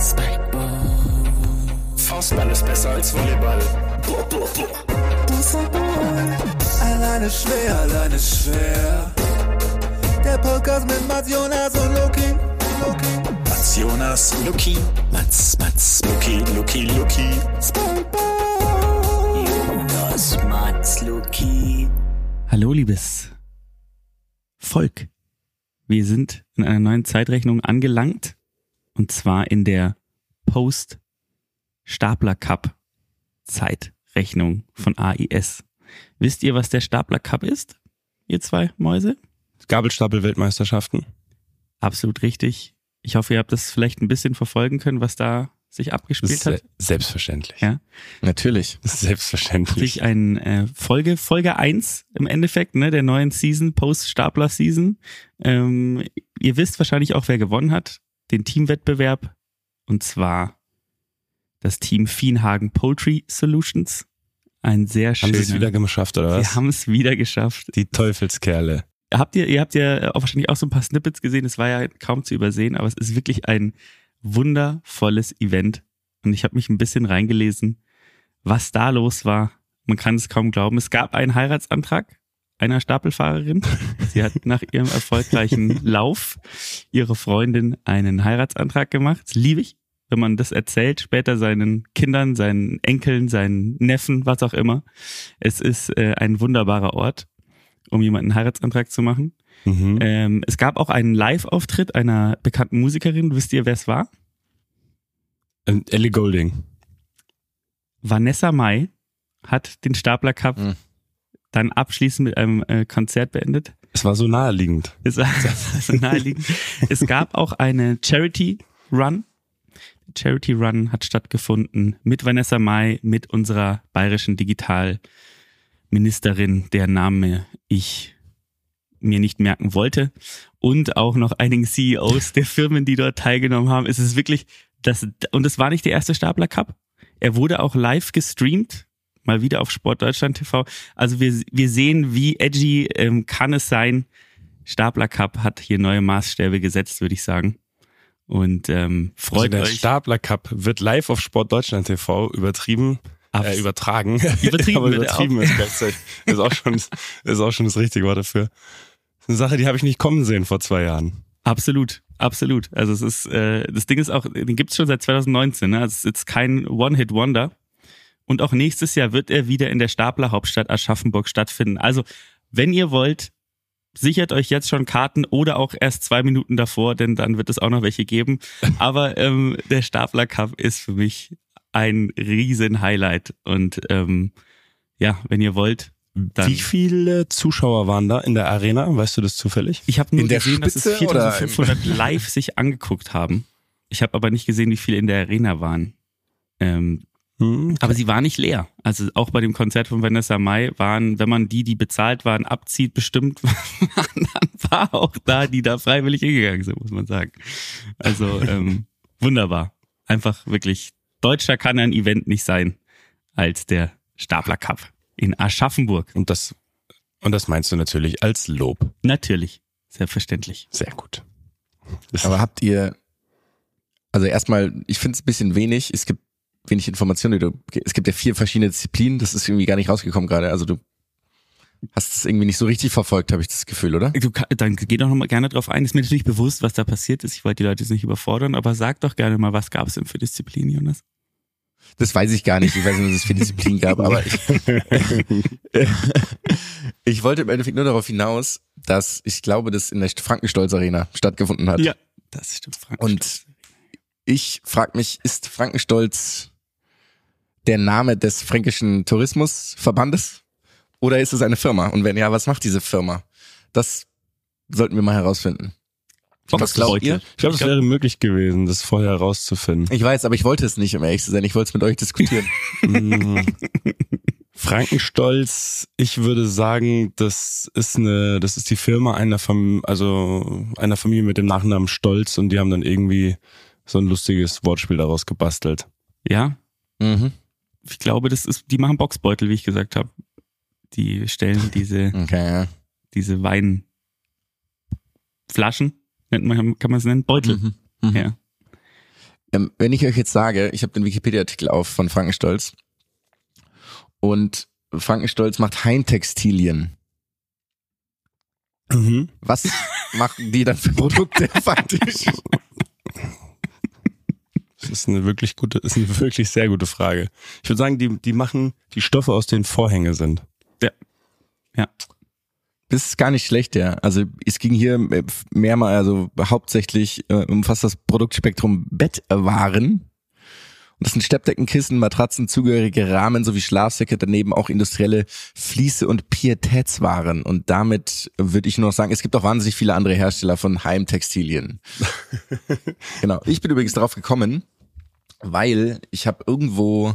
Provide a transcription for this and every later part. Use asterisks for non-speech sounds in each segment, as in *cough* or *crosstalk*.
Spikeball. Faustball ist besser als Volleyball. Boah, boah, boah. Alleine schwer, alleine schwer. Der Podcast mit Mats Jonas und Loki. Loki. Mats Jonas, Luki. Mats, Mats, Luki, Luki, Luki. Spikeball. Jonas, Mats, Luki. Hallo, liebes Volk. Wir sind in einer neuen Zeitrechnung angelangt. Und zwar in der Post-Stapler Cup Zeitrechnung von AIS. Wisst ihr, was der Stapler Cup ist? Ihr zwei Mäuse? Gabelstapel-Weltmeisterschaften. Absolut richtig. Ich hoffe, ihr habt das vielleicht ein bisschen verfolgen können, was da sich abgespielt hat. Se selbstverständlich. Ja. Natürlich. *laughs* Selbstverständlich. Sich ein äh, Folge, Folge eins im Endeffekt, ne, der neuen Season, Post-Stapler-Season. Ähm, ihr wisst wahrscheinlich auch, wer gewonnen hat. Den Teamwettbewerb. Und zwar das Team Fienhagen Poultry Solutions. Ein sehr Haben schöner. sie es wieder geschafft, oder Sie was? haben es wieder geschafft. Die Teufelskerle. Habt ihr, ihr habt ja auch wahrscheinlich auch so ein paar Snippets gesehen, es war ja kaum zu übersehen, aber es ist wirklich ein wundervolles Event. Und ich habe mich ein bisschen reingelesen, was da los war. Man kann es kaum glauben. Es gab einen Heiratsantrag einer Stapelfahrerin. Sie hat nach ihrem erfolgreichen Lauf ihre Freundin einen Heiratsantrag gemacht. Das liebe ich, wenn man das erzählt, später seinen Kindern, seinen Enkeln, seinen Neffen, was auch immer. Es ist äh, ein wunderbarer Ort, um jemanden einen Heiratsantrag zu machen. Mhm. Ähm, es gab auch einen Live-Auftritt einer bekannten Musikerin. Wisst ihr, wer es war? Und Ellie Golding. Vanessa Mai hat den Stapler Cup Mhm. Dann abschließend mit einem äh, Konzert beendet. Es war so naheliegend. Es war *laughs* so naheliegend. Es gab auch eine Charity Run. Charity Run hat stattgefunden mit Vanessa Mai, mit unserer bayerischen Digitalministerin, deren Name ich mir nicht merken wollte und auch noch einigen CEOs der Firmen, die dort teilgenommen haben. Es ist wirklich das und es war nicht der erste Stapler Cup. Er wurde auch live gestreamt, mal wieder auf Sport Deutschland TV. Also wir, wir sehen, wie edgy ähm, kann es sein. Stapler Cup hat hier neue Maßstäbe gesetzt, würde ich sagen. Und ähm, Also freut der euch. Stapler Cup wird live auf Sport Deutschland TV übertrieben. Äh, übertragen. Übertrieben *laughs* Aber wird er übertrieben ist gleichzeitig. Ist auch schon, ist auch schon das richtige Wort dafür. Das ist eine Sache, die habe ich nicht kommen sehen vor zwei Jahren. Absolut, absolut. Also es ist, äh, das Ding ist auch, den gibt's schon seit 2019. Ne? Also es ist kein One-Hit-Wonder. Und auch nächstes Jahr wird er wieder in der Stapler Hauptstadt Aschaffenburg stattfinden. Also wenn ihr wollt, sichert euch jetzt schon Karten oder auch erst zwei Minuten davor, denn dann wird es auch noch welche geben. *laughs* Aber ähm, der Stapler Cup ist für mich ein riesen Highlight. Und ähm, ja, wenn ihr wollt, dann. Wie viele Zuschauer waren da in der Arena? Weißt du das zufällig? Ich habe nur In der gesehen, dass es Spitze oder 4500 live sich angeguckt haben. Ich habe aber nicht gesehen, wie viele in der Arena waren. Ähm, Hm, aber sie war nicht leer. Also auch bei dem Konzert von Vanessa Mai waren, wenn man die, die bezahlt waren, abzieht, bestimmt, *laughs* dann war auch da, die da freiwillig hingegangen sind, muss man sagen. Also ähm, *laughs* wunderbar. Einfach wirklich, deutscher kann ein Event nicht sein als der Stapler Cup in Aschaffenburg. Und das, und das meinst du natürlich als Lob. Natürlich, selbstverständlich. Sehr gut. Das Aber habt ihr, also erstmal, ich finde es ein bisschen wenig. Es gibt wenig Informationen. Du- Es gibt ja vier verschiedene Disziplinen. Das ist irgendwie gar nicht rausgekommen gerade. Also du hast es irgendwie nicht so richtig verfolgt, habe ich das Gefühl, oder? Du, dann geh doch noch mal gerne drauf ein. Ist mir natürlich bewusst, was da passiert ist. Ich wollte die Leute jetzt nicht überfordern, aber sag doch gerne mal, was gab es denn für Disziplinen, Jonas? Das weiß ich gar nicht. Ich weiß nicht, was es für Disziplinen gab, aber ich, *laughs* *laughs* ich wollte im Endeffekt nur darauf hinaus, dass ich glaube, das in der Frankenstolz Arena stattgefunden hat. das stimmt, Frank. Und ich frage mich, ist Frankenstolz der Name des fränkischen Tourismusverbandes oder ist es eine Firma? Und wenn ja, was macht diese Firma? Das sollten wir mal herausfinden. Was glaubt ihr? Ich glaube, es wäre möglich gewesen, das vorher herauszufinden. Ich weiß, aber ich wollte es nicht, um ehrlich zu sein. Ich wollte es mit euch diskutieren. *laughs* Mm. Frankenstolz, ich würde sagen, das ist eine, das ist die Firma einer Fam also einer Familie mit dem Nachnamen Stolz und die haben dann irgendwie so ein lustiges Wortspiel daraus gebastelt. ja, mhm. Ich glaube, das ist, die machen Boxbeutel, wie ich gesagt habe. Die stellen diese, *laughs* Okay, ja. diese Weinflaschen, nennt man, kann man es nennen? Beutel. Mhm. Mhm. Ja. Ähm, wenn ich euch jetzt sage, ich habe den Wikipedia-Artikel auf von Frankenstolz und Frankenstolz macht Heintextilien. Mhm. Was *laughs* machen die dann für Produkte faktisch? *laughs* Das ist eine wirklich gute, ist eine wirklich sehr gute Frage. Ich würde sagen, die, die machen die Stoffe, aus denen Vorhänge sind. Das ist gar nicht schlecht, ja. Also es ging hier mehrmal, also hauptsächlich äh, umfasst das Produktspektrum Bettwaren. Und das sind Steppdecken, Kissen, Matratzen, zugehörige Rahmen sowie Schlafsäcke, daneben auch industrielle Fliese- und Pietätswaren. Und damit würde ich nur noch sagen, es gibt auch wahnsinnig viele andere Hersteller von Heimtextilien. *laughs* genau. Ich bin übrigens darauf gekommen, weil ich habe irgendwo,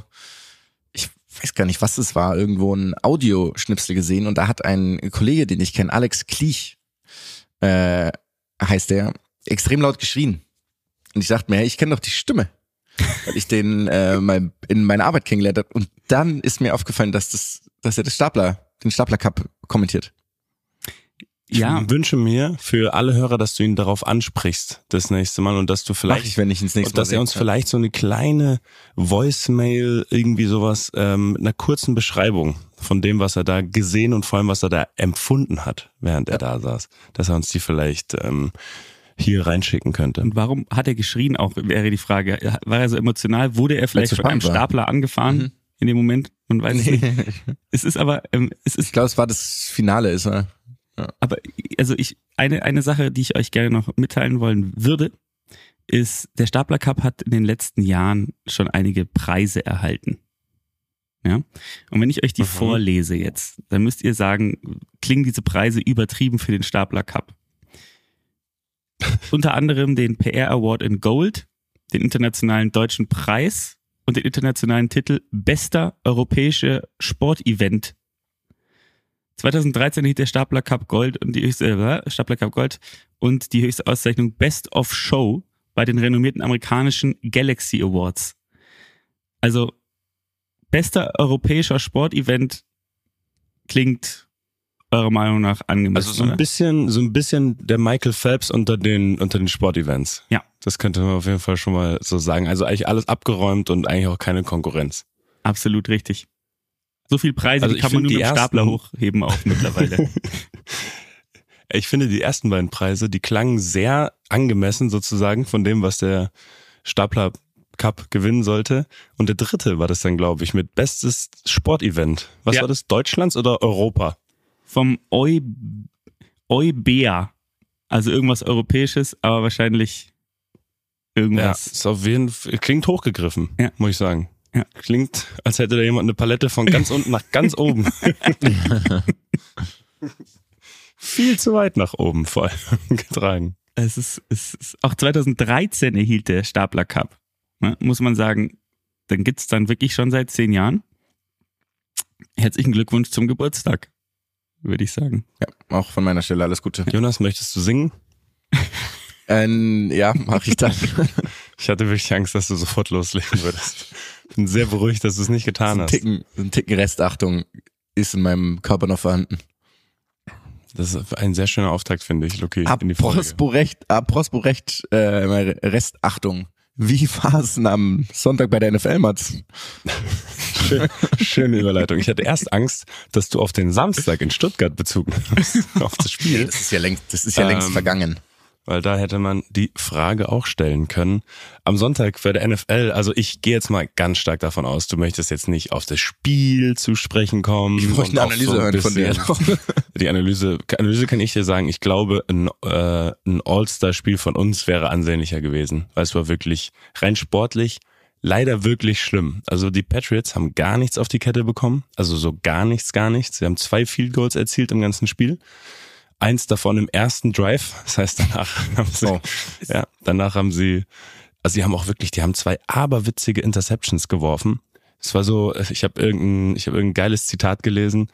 ich weiß gar nicht, was es war, irgendwo ein Audioschnipsel gesehen und da hat ein Kollege, den ich kenne, Alex Kliech, äh, heißt der, extrem laut geschrien. Und ich dachte mir, hey, ich kenne doch die Stimme. *laughs* Weil ich den äh, mal in meiner Arbeit kennengelernt habe. Und dann ist mir aufgefallen, dass das, dass er das Stapler, den Stapler Cup kommentiert. Ich Ja, wünsche mir für alle Hörer, dass du ihn darauf ansprichst das nächste Mal und dass du Mach vielleicht ich, wenn ich ins nächste und dass Mal er uns sehe. vielleicht so eine kleine Voicemail, irgendwie sowas, ähm, mit einer kurzen Beschreibung von dem, was er da gesehen und vor allem, was er da empfunden hat, während er da saß, dass er uns die vielleicht ähm, hier reinschicken könnte. und warum hat er geschrien auch, wäre die Frage. War er so emotional? Wurde er vielleicht von einem war. Stapler angefahren Mhm. in dem Moment? Man weiß es nicht. Es ist aber, ähm, es ist Ich glaube, es war das Finale, ist er. Aber also ich eine eine Sache, die ich euch gerne noch mitteilen wollen würde, ist der Stapler Cup hat in den letzten Jahren schon einige Preise erhalten. Ja? Und wenn ich euch die Mhm. vorlese jetzt, dann müsst ihr sagen, klingen diese Preise übertrieben für den Stapler Cup? Unter anderem den PR Award in Gold, den internationalen deutschen Preis und den internationalen Titel Bester europäische Sportevent 2013 hielt der Stapler Cup Gold und die höchste, äh, Stapler Cup Gold und die höchste Auszeichnung Best of Show bei den renommierten amerikanischen Galaxy Awards. Also bester europäischer Sportevent klingt eurer Meinung nach angemessen. Also so ein oder? bisschen, so ein bisschen der Michael Phelps unter den, unter den Sportevents. Ja. Das könnte man auf jeden Fall schon mal so sagen. Also eigentlich alles abgeräumt und eigentlich auch keine Konkurrenz. Absolut richtig. So viel Preise, Also die kann man nur mit dem Stapler hochheben auch *laughs* mittlerweile. Ich finde, die ersten beiden Preise, die klangen sehr angemessen sozusagen von dem, was der Stapler Cup gewinnen sollte. Und der dritte war das dann, glaube ich, mit bestes Sportevent. Was Ja. war das? Deutschlands oder Europa? Vom Eu, Eubea. Also irgendwas Europäisches, aber wahrscheinlich Ja, irgendwas. ist auf jeden Fall, klingt hochgegriffen, Ja. muss ich sagen. Ja. Klingt, als hätte da jemand eine Palette von ganz unten nach ganz oben. *laughs* Viel zu weit nach oben vor allem *laughs* getragen. Es ist, es ist auch 2013 erhielt der Stapler Cup. Ne, muss man sagen, dann gibt's dann wirklich schon seit zehn Jahren. Herzlichen Glückwunsch zum Geburtstag, würde ich sagen. Ja, auch von meiner Stelle alles Gute. Jonas, möchtest du singen? Ähm, ja, mache ich dann. *laughs* Ich hatte wirklich Angst, dass du sofort loslegen würdest. Bin sehr beruhigt, dass du es nicht getan ein, hast. Ticken, ein Ticken Restachtung ist in meinem Körper noch vorhanden. Das ist ein sehr schöner Auftakt, finde ich, Luki, Ab. Prosporecht, ab Prosporecht, äh, Restachtung. Wie war es denn am Sonntag bei der NFL, Mats? Schön, schöne Überleitung. Ich hatte erst Angst, dass du auf den Samstag in Stuttgart bezogen hast, auf das Spiel. Das ist ja längst, das ist ja längst Ähm, vergangen. Weil da hätte man die Frage auch stellen können. Am Sonntag bei der NFL, also ich gehe jetzt mal ganz stark davon aus, du möchtest jetzt nicht auf das Spiel zu sprechen kommen. Ich und eine Analyse so ein hören von dir. *laughs* Die Analyse, Analyse kann ich dir sagen, ich glaube, ein, äh, ein All-Star-Spiel von uns wäre ansehnlicher gewesen. Weil es war wirklich rein sportlich leider wirklich schlimm. Also die Patriots haben gar nichts auf die Kette bekommen. Also so gar nichts, gar nichts. Sie haben zwei Field Goals erzielt im ganzen Spiel. Eins davon im ersten Drive. *laughs* Das heißt, danach haben sie, Oh. ja, danach haben sie, also sie haben auch wirklich, die haben zwei aberwitzige Interceptions geworfen. Es war so, ich habe irgendein, ich habe irgendein geiles Zitat gelesen.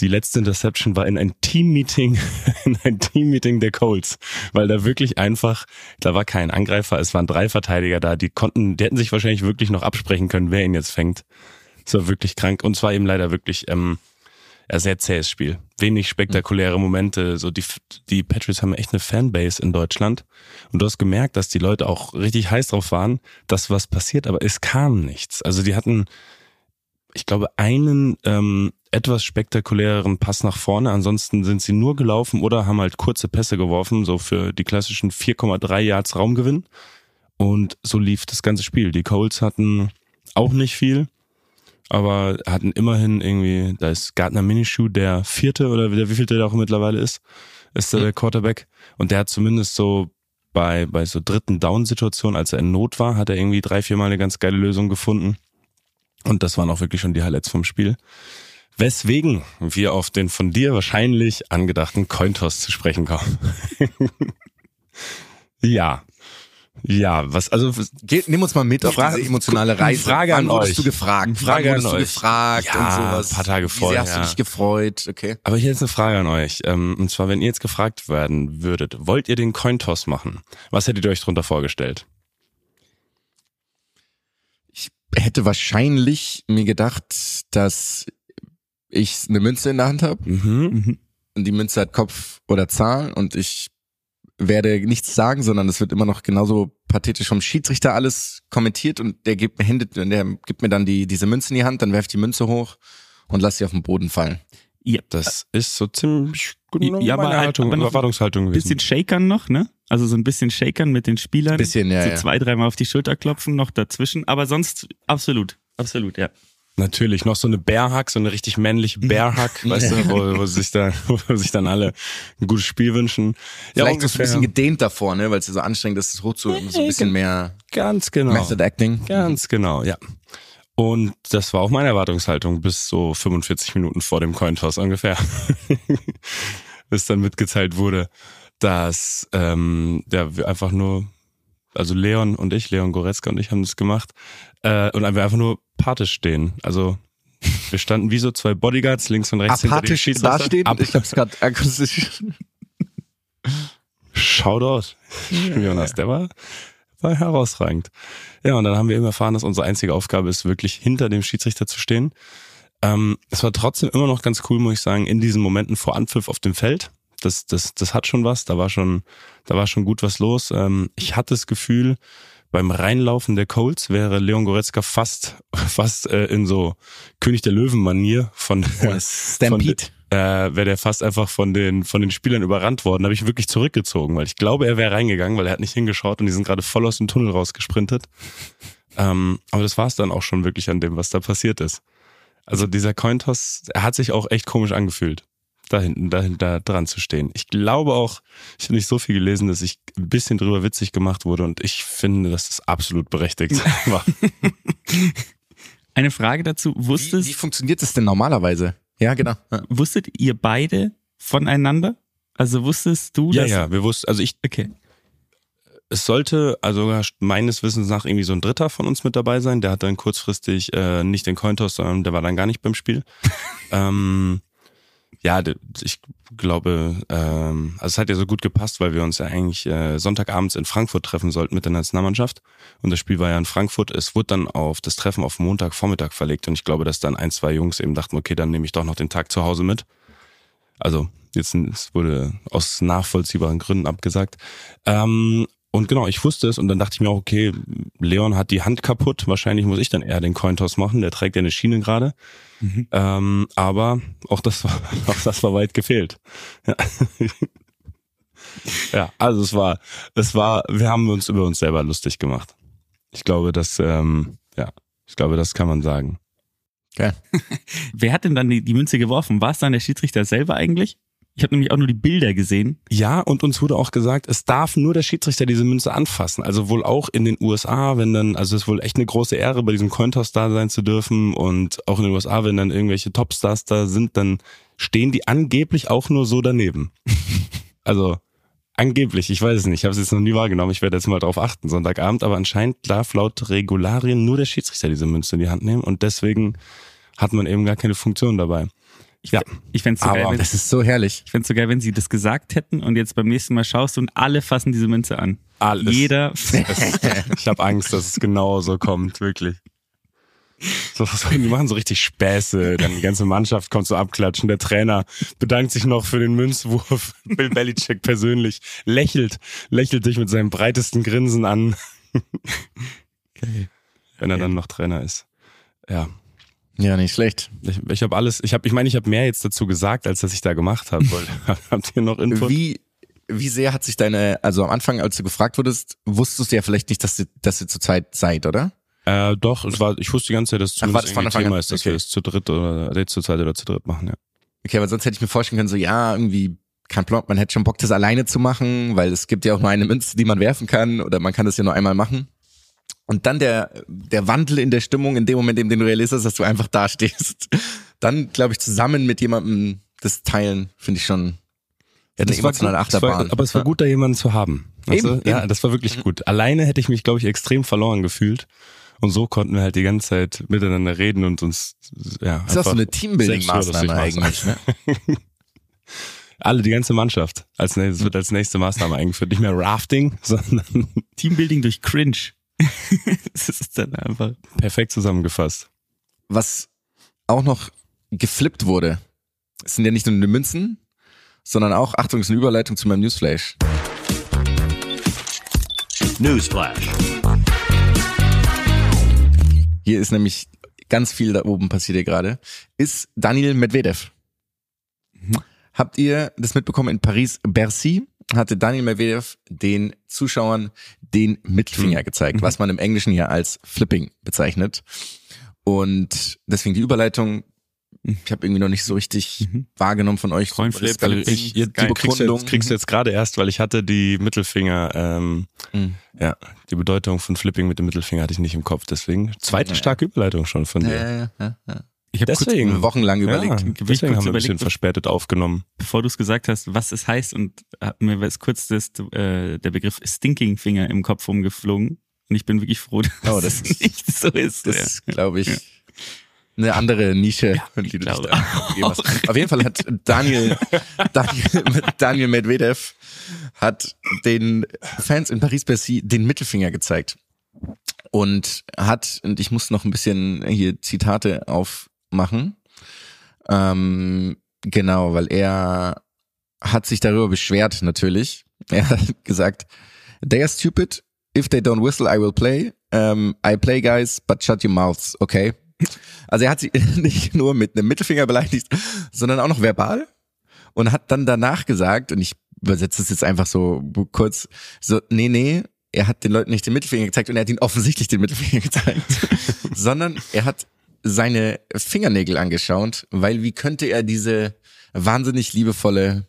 Die letzte Interception war in ein Teammeeting, *laughs* in ein Teammeeting der Colts, weil da wirklich einfach, da war kein Angreifer, es waren drei Verteidiger da, die konnten, die hätten sich wahrscheinlich wirklich noch absprechen können, wer ihn jetzt fängt. Es war wirklich krank und zwar eben leider wirklich, ähm, ja, sehr zähes Spiel. Wenig spektakuläre Momente. So die, die Patriots haben echt eine Fanbase in Deutschland. Und du hast gemerkt, dass die Leute auch richtig heiß drauf waren, dass was passiert, aber es kam nichts. Also die hatten, ich glaube, einen ähm, etwas spektakuläreren Pass nach vorne. Ansonsten sind sie nur gelaufen oder haben halt kurze Pässe geworfen, so für die klassischen 4,3 Yards Raumgewinn. Und so lief das ganze Spiel. Die Colts hatten auch nicht viel aber hatten immerhin irgendwie, da ist Gardner Minishoe der vierte oder der wievielte der auch mittlerweile ist, ist der, der Quarterback. Und der hat zumindest so bei, bei so dritten Down-Situationen, als er in Not war, hat er irgendwie drei, viermal eine ganz geile Lösung gefunden. Und das waren auch wirklich schon die Highlights vom Spiel. Weswegen wir auf den von dir wahrscheinlich angedachten Cointoss zu sprechen kommen. *laughs* ja, ja, was, also. Geh, nimm uns mal mit auf Frage- diese emotionale Reise. Frage Wann an wurdest euch. du gefragt? Frage Wann an wurdest du euch. gefragt Ja, und sowas? ein paar Tage Wie vorher, sehr hast du ja. dich gefreut? Okay. Aber hier jetzt eine Frage an euch. Ähm, Und zwar, wenn ihr jetzt gefragt werden würdet, wollt ihr den Cointoss machen? Was hättet ihr euch drunter vorgestellt? Ich hätte wahrscheinlich mir gedacht, dass ich eine Münze in der Hand habe Mhm. Mhm. und die Münze hat Kopf oder Zahl und ich werde nichts sagen, sondern es wird immer noch genauso pathetisch vom Schiedsrichter alles kommentiert und der gibt mir Hände, der gibt mir dann die diese Münze in die Hand, dann werfe ich die Münze hoch und lasse sie auf den Boden fallen. Ja, Das ist so ziemlich gut Ja, ja, aber meine halt- Haltung, aber Erwartungshaltung ein gewesen. bisschen Shakern noch, ne? Also so ein bisschen Shakern mit den Spielern. Bisschen, ja, so ja. zwei, dreimal auf die Schulter klopfen, noch dazwischen. Aber sonst absolut. Absolut, ja. Natürlich, noch so eine Bearhack, so eine richtig männliche Bearhack, *laughs* weißt du, wo, wo, sich da, wo sich dann alle ein gutes Spiel wünschen. Ja, Vielleicht ist es ein ungefähr. bisschen gedehnt davor, ne, weil es ja so anstrengend ist, es hoch zu, so ein bisschen mehr Ganz genau. Method Acting. Ganz genau, ja. Und das war auch meine Erwartungshaltung bis so 45 Minuten vor dem Cointoss ungefähr. *laughs* bis dann mitgeteilt wurde, dass ähm, ja, wir einfach nur, also Leon und ich, Leon Goretzka und ich haben das gemacht, äh, und wir einfach nur apathisch stehen. Also wir standen wie so zwei Bodyguards links und rechts Apathisch hinter dem Schiedsrichter. dasteht. Ab, Ich habe es gerade akustisch. Shoutout. Jonas, der war, war herausragend. Ja, und dann haben wir eben erfahren, dass unsere einzige Aufgabe ist, wirklich hinter dem Schiedsrichter zu stehen. Ähm, es war trotzdem immer noch ganz cool, muss ich sagen, in diesen Momenten vor Anpfiff auf dem Feld. Das, das, das hat schon was, da war schon, da war schon gut was los. Ähm, ich hatte das Gefühl, beim Reinlaufen der Colts wäre Leon Goretzka fast, *laughs* fast äh, in so König der Löwen-Manier von *laughs* Stampede. äh, wäre der fast einfach von den von den Spielern überrannt worden. Da habe ich wirklich zurückgezogen, weil ich glaube, er wäre reingegangen, weil er hat nicht hingeschaut und die sind gerade voll aus dem Tunnel rausgesprintet. Ähm, aber das war es dann auch schon wirklich an dem, was da passiert ist. Also dieser Cointoss, er hat sich auch echt komisch angefühlt, da hinten, dahinter dran zu stehen. Ich glaube auch, ich habe nicht so viel gelesen, dass ich ein bisschen drüber witzig gemacht wurde und ich finde, dass das absolut berechtigt *laughs* war. Eine Frage dazu. Wie, Wusstet, wie funktioniert das denn normalerweise? Ja, genau. Ja. wusstet ihr beide voneinander? Also wusstest du, ja, dass... ja, wir wussten, also ich Okay. es sollte also meines Wissens nach irgendwie so ein Dritter von uns mit dabei sein. Der hat dann kurzfristig äh, nicht den Cointoss, sondern der war dann gar nicht beim Spiel. *laughs* ähm, ja, ich glaube, ähm, also es hat ja so gut gepasst, weil wir uns ja eigentlich äh, Sonntagabends in Frankfurt treffen sollten mit der Nationalmannschaft. Und das Spiel war ja in Frankfurt. Es wurde dann auf das Treffen auf Montagvormittag verlegt. Und ich glaube, dass dann ein, zwei Jungs eben dachten, okay, dann nehme ich doch noch den Tag zu Hause mit. Also jetzt es wurde aus nachvollziehbaren Gründen abgesagt. Ähm, und genau, ich wusste es und dann dachte ich mir auch, okay, Leon hat die Hand kaputt, wahrscheinlich muss ich dann eher den Cointoss machen, der trägt ja eine Schiene gerade. Mhm. Ähm, aber auch das war, *laughs* auch das war weit gefehlt. Ja. *laughs* ja, also es war, es war, wir haben uns über uns selber lustig gemacht. Ich glaube, das, ähm, ja, ich glaube, das kann man sagen. *laughs* Wer hat denn dann die, die Münze geworfen? War es dann der Schiedsrichter selber eigentlich? Ich habe nämlich auch nur die Bilder gesehen. Ja, und uns wurde auch gesagt, es darf nur der Schiedsrichter diese Münze anfassen. Also wohl auch in den USA, wenn dann, also es ist wohl echt eine große Ehre, bei diesem Cointoss da sein zu dürfen. Und auch in den USA, wenn dann irgendwelche Topstars da sind, dann stehen die angeblich auch nur so daneben. *laughs* also angeblich, ich weiß es nicht, ich habe es jetzt noch nie wahrgenommen, ich werde jetzt mal drauf achten, Sonntagabend, aber anscheinend darf laut Regularien nur der Schiedsrichter diese Münze in die Hand nehmen und deswegen hat man eben gar keine Funktion dabei. Ja, Ich fänd's so, geil, Aber wenn, Das ist so herrlich. ich fänd's so geil, wenn sie das gesagt hätten und jetzt beim nächsten Mal schaust und alle fassen diese Münze an. alles. Jeder. *laughs* Es, ich habe Angst, dass es genau so kommt, wirklich. So, die machen so richtig Späße, dann die ganze Mannschaft kommt so abklatschen, der Trainer bedankt sich noch für den Münzwurf, *laughs* Bill Belichick persönlich, lächelt, lächelt dich mit seinem breitesten Grinsen an, *laughs* Geil. wenn er dann noch Trainer ist. Ja, Ja, nicht schlecht. ich, ich habe alles, ich habe, ich meine, ich habe mehr jetzt dazu gesagt, als dass ich da gemacht habe. *laughs* Habt ihr noch Input? Wie, wie sehr hat sich deine, also am Anfang, als du gefragt wurdest, wusstest du ja vielleicht nicht, dass ihr, dass ihr zu zweit seid, oder? Äh, doch, es war, ich wusste die ganze Zeit, dass es Ach, war das zumindest? Thema ist, dass Okay. wir es zu dritt oder äh, zu zweit oder zu dritt machen, ja. Okay, aber sonst hätte ich mir vorstellen können, so ja, irgendwie kein Plan, man hätte schon Bock, das alleine zu machen, weil es gibt ja auch nur eine Münze, die man werfen kann oder man kann das ja nur einmal machen. Und dann der, der Wandel in der Stimmung in dem Moment, in dem du realisierst, dass du einfach da stehst. *laughs* Dann, glaube ich, zusammen mit jemandem das teilen, finde ich schon Ja, eine emotionale gut, es Achterbahn. war, aber es war gut, da jemanden zu haben. Weißt Eben, du? Ja, eben. das war wirklich gut. Alleine hätte ich mich, glaube ich, extrem verloren gefühlt. Und so konnten wir halt die ganze Zeit miteinander reden und uns, ja. Das ist auch so eine Teambuilding-Maßnahme eigentlich, ne? *laughs* Alle, die ganze Mannschaft. Als nächstes, wird als nächste Maßnahme eingeführt. Nicht mehr Rafting, *laughs* sondern Teambuilding durch Cringe. *laughs* das ist dann einfach. perfekt zusammengefasst. Was auch noch geflippt wurde, es sind ja nicht nur die Münzen, sondern auch, Achtung, es ist eine Überleitung zu meinem Newsflash. Newsflash. Hier ist nämlich ganz viel da oben passiert hier gerade, ist Daniel Medvedev. Habt ihr das mitbekommen in Paris Bercy? Hatte Daniel Medvedev den Zuschauern den Mittelfinger gezeigt, was man im Englischen ja als Flipping bezeichnet. Und deswegen die Überleitung, ich habe irgendwie noch nicht so richtig wahrgenommen von euch. Coinflip, Das- Flipping. Ich, Geil. die kriegst, du jetzt, kriegst du jetzt gerade erst, weil ich hatte die Mittelfinger, ähm, Mhm. ja, die Bedeutung von Flipping mit dem Mittelfinger hatte ich nicht im Kopf. Deswegen zweite starke Überleitung schon von Ja, dir. ja, ja, ja. Ich habe kurz, Deswegen. Wochenlang Ja, überlegt. ich deswegen kurz haben wir ein bisschen überlegt, verspätet aufgenommen. bevor du es gesagt hast, was es heißt und hat mir ist kurz das, äh, der Begriff Stinking Finger im Kopf rumgeflogen. Und ich bin wirklich froh, *laughs* dass Oh, das es nicht so ist. Das ja. ist, glaube ich, eine andere Nische, die du dich glaube da gegeben hast. Auf jeden Fall hat Daniel, *laughs* Daniel, Daniel Medvedev hat den Fans in Paris-Bercy den Mittelfinger gezeigt. Und hat, und ich muss noch ein bisschen hier Zitate aufmachen. Ähm, genau, weil er hat sich darüber beschwert, natürlich. *laughs* Er hat gesagt, they are stupid. If they don't whistle, I will play. Um, I play, guys, but shut your mouths, okay? Also er hat sie *laughs* nicht nur mit einem Mittelfinger beleidigt, sondern auch noch verbal und hat dann danach gesagt, und ich übersetze es jetzt einfach so kurz, so, nee, nee, er hat den Leuten nicht den Mittelfinger gezeigt und er hat ihnen offensichtlich den Mittelfinger *laughs* gezeigt, sondern er hat seine Fingernägel angeschaut, weil wie könnte er diese wahnsinnig liebevolle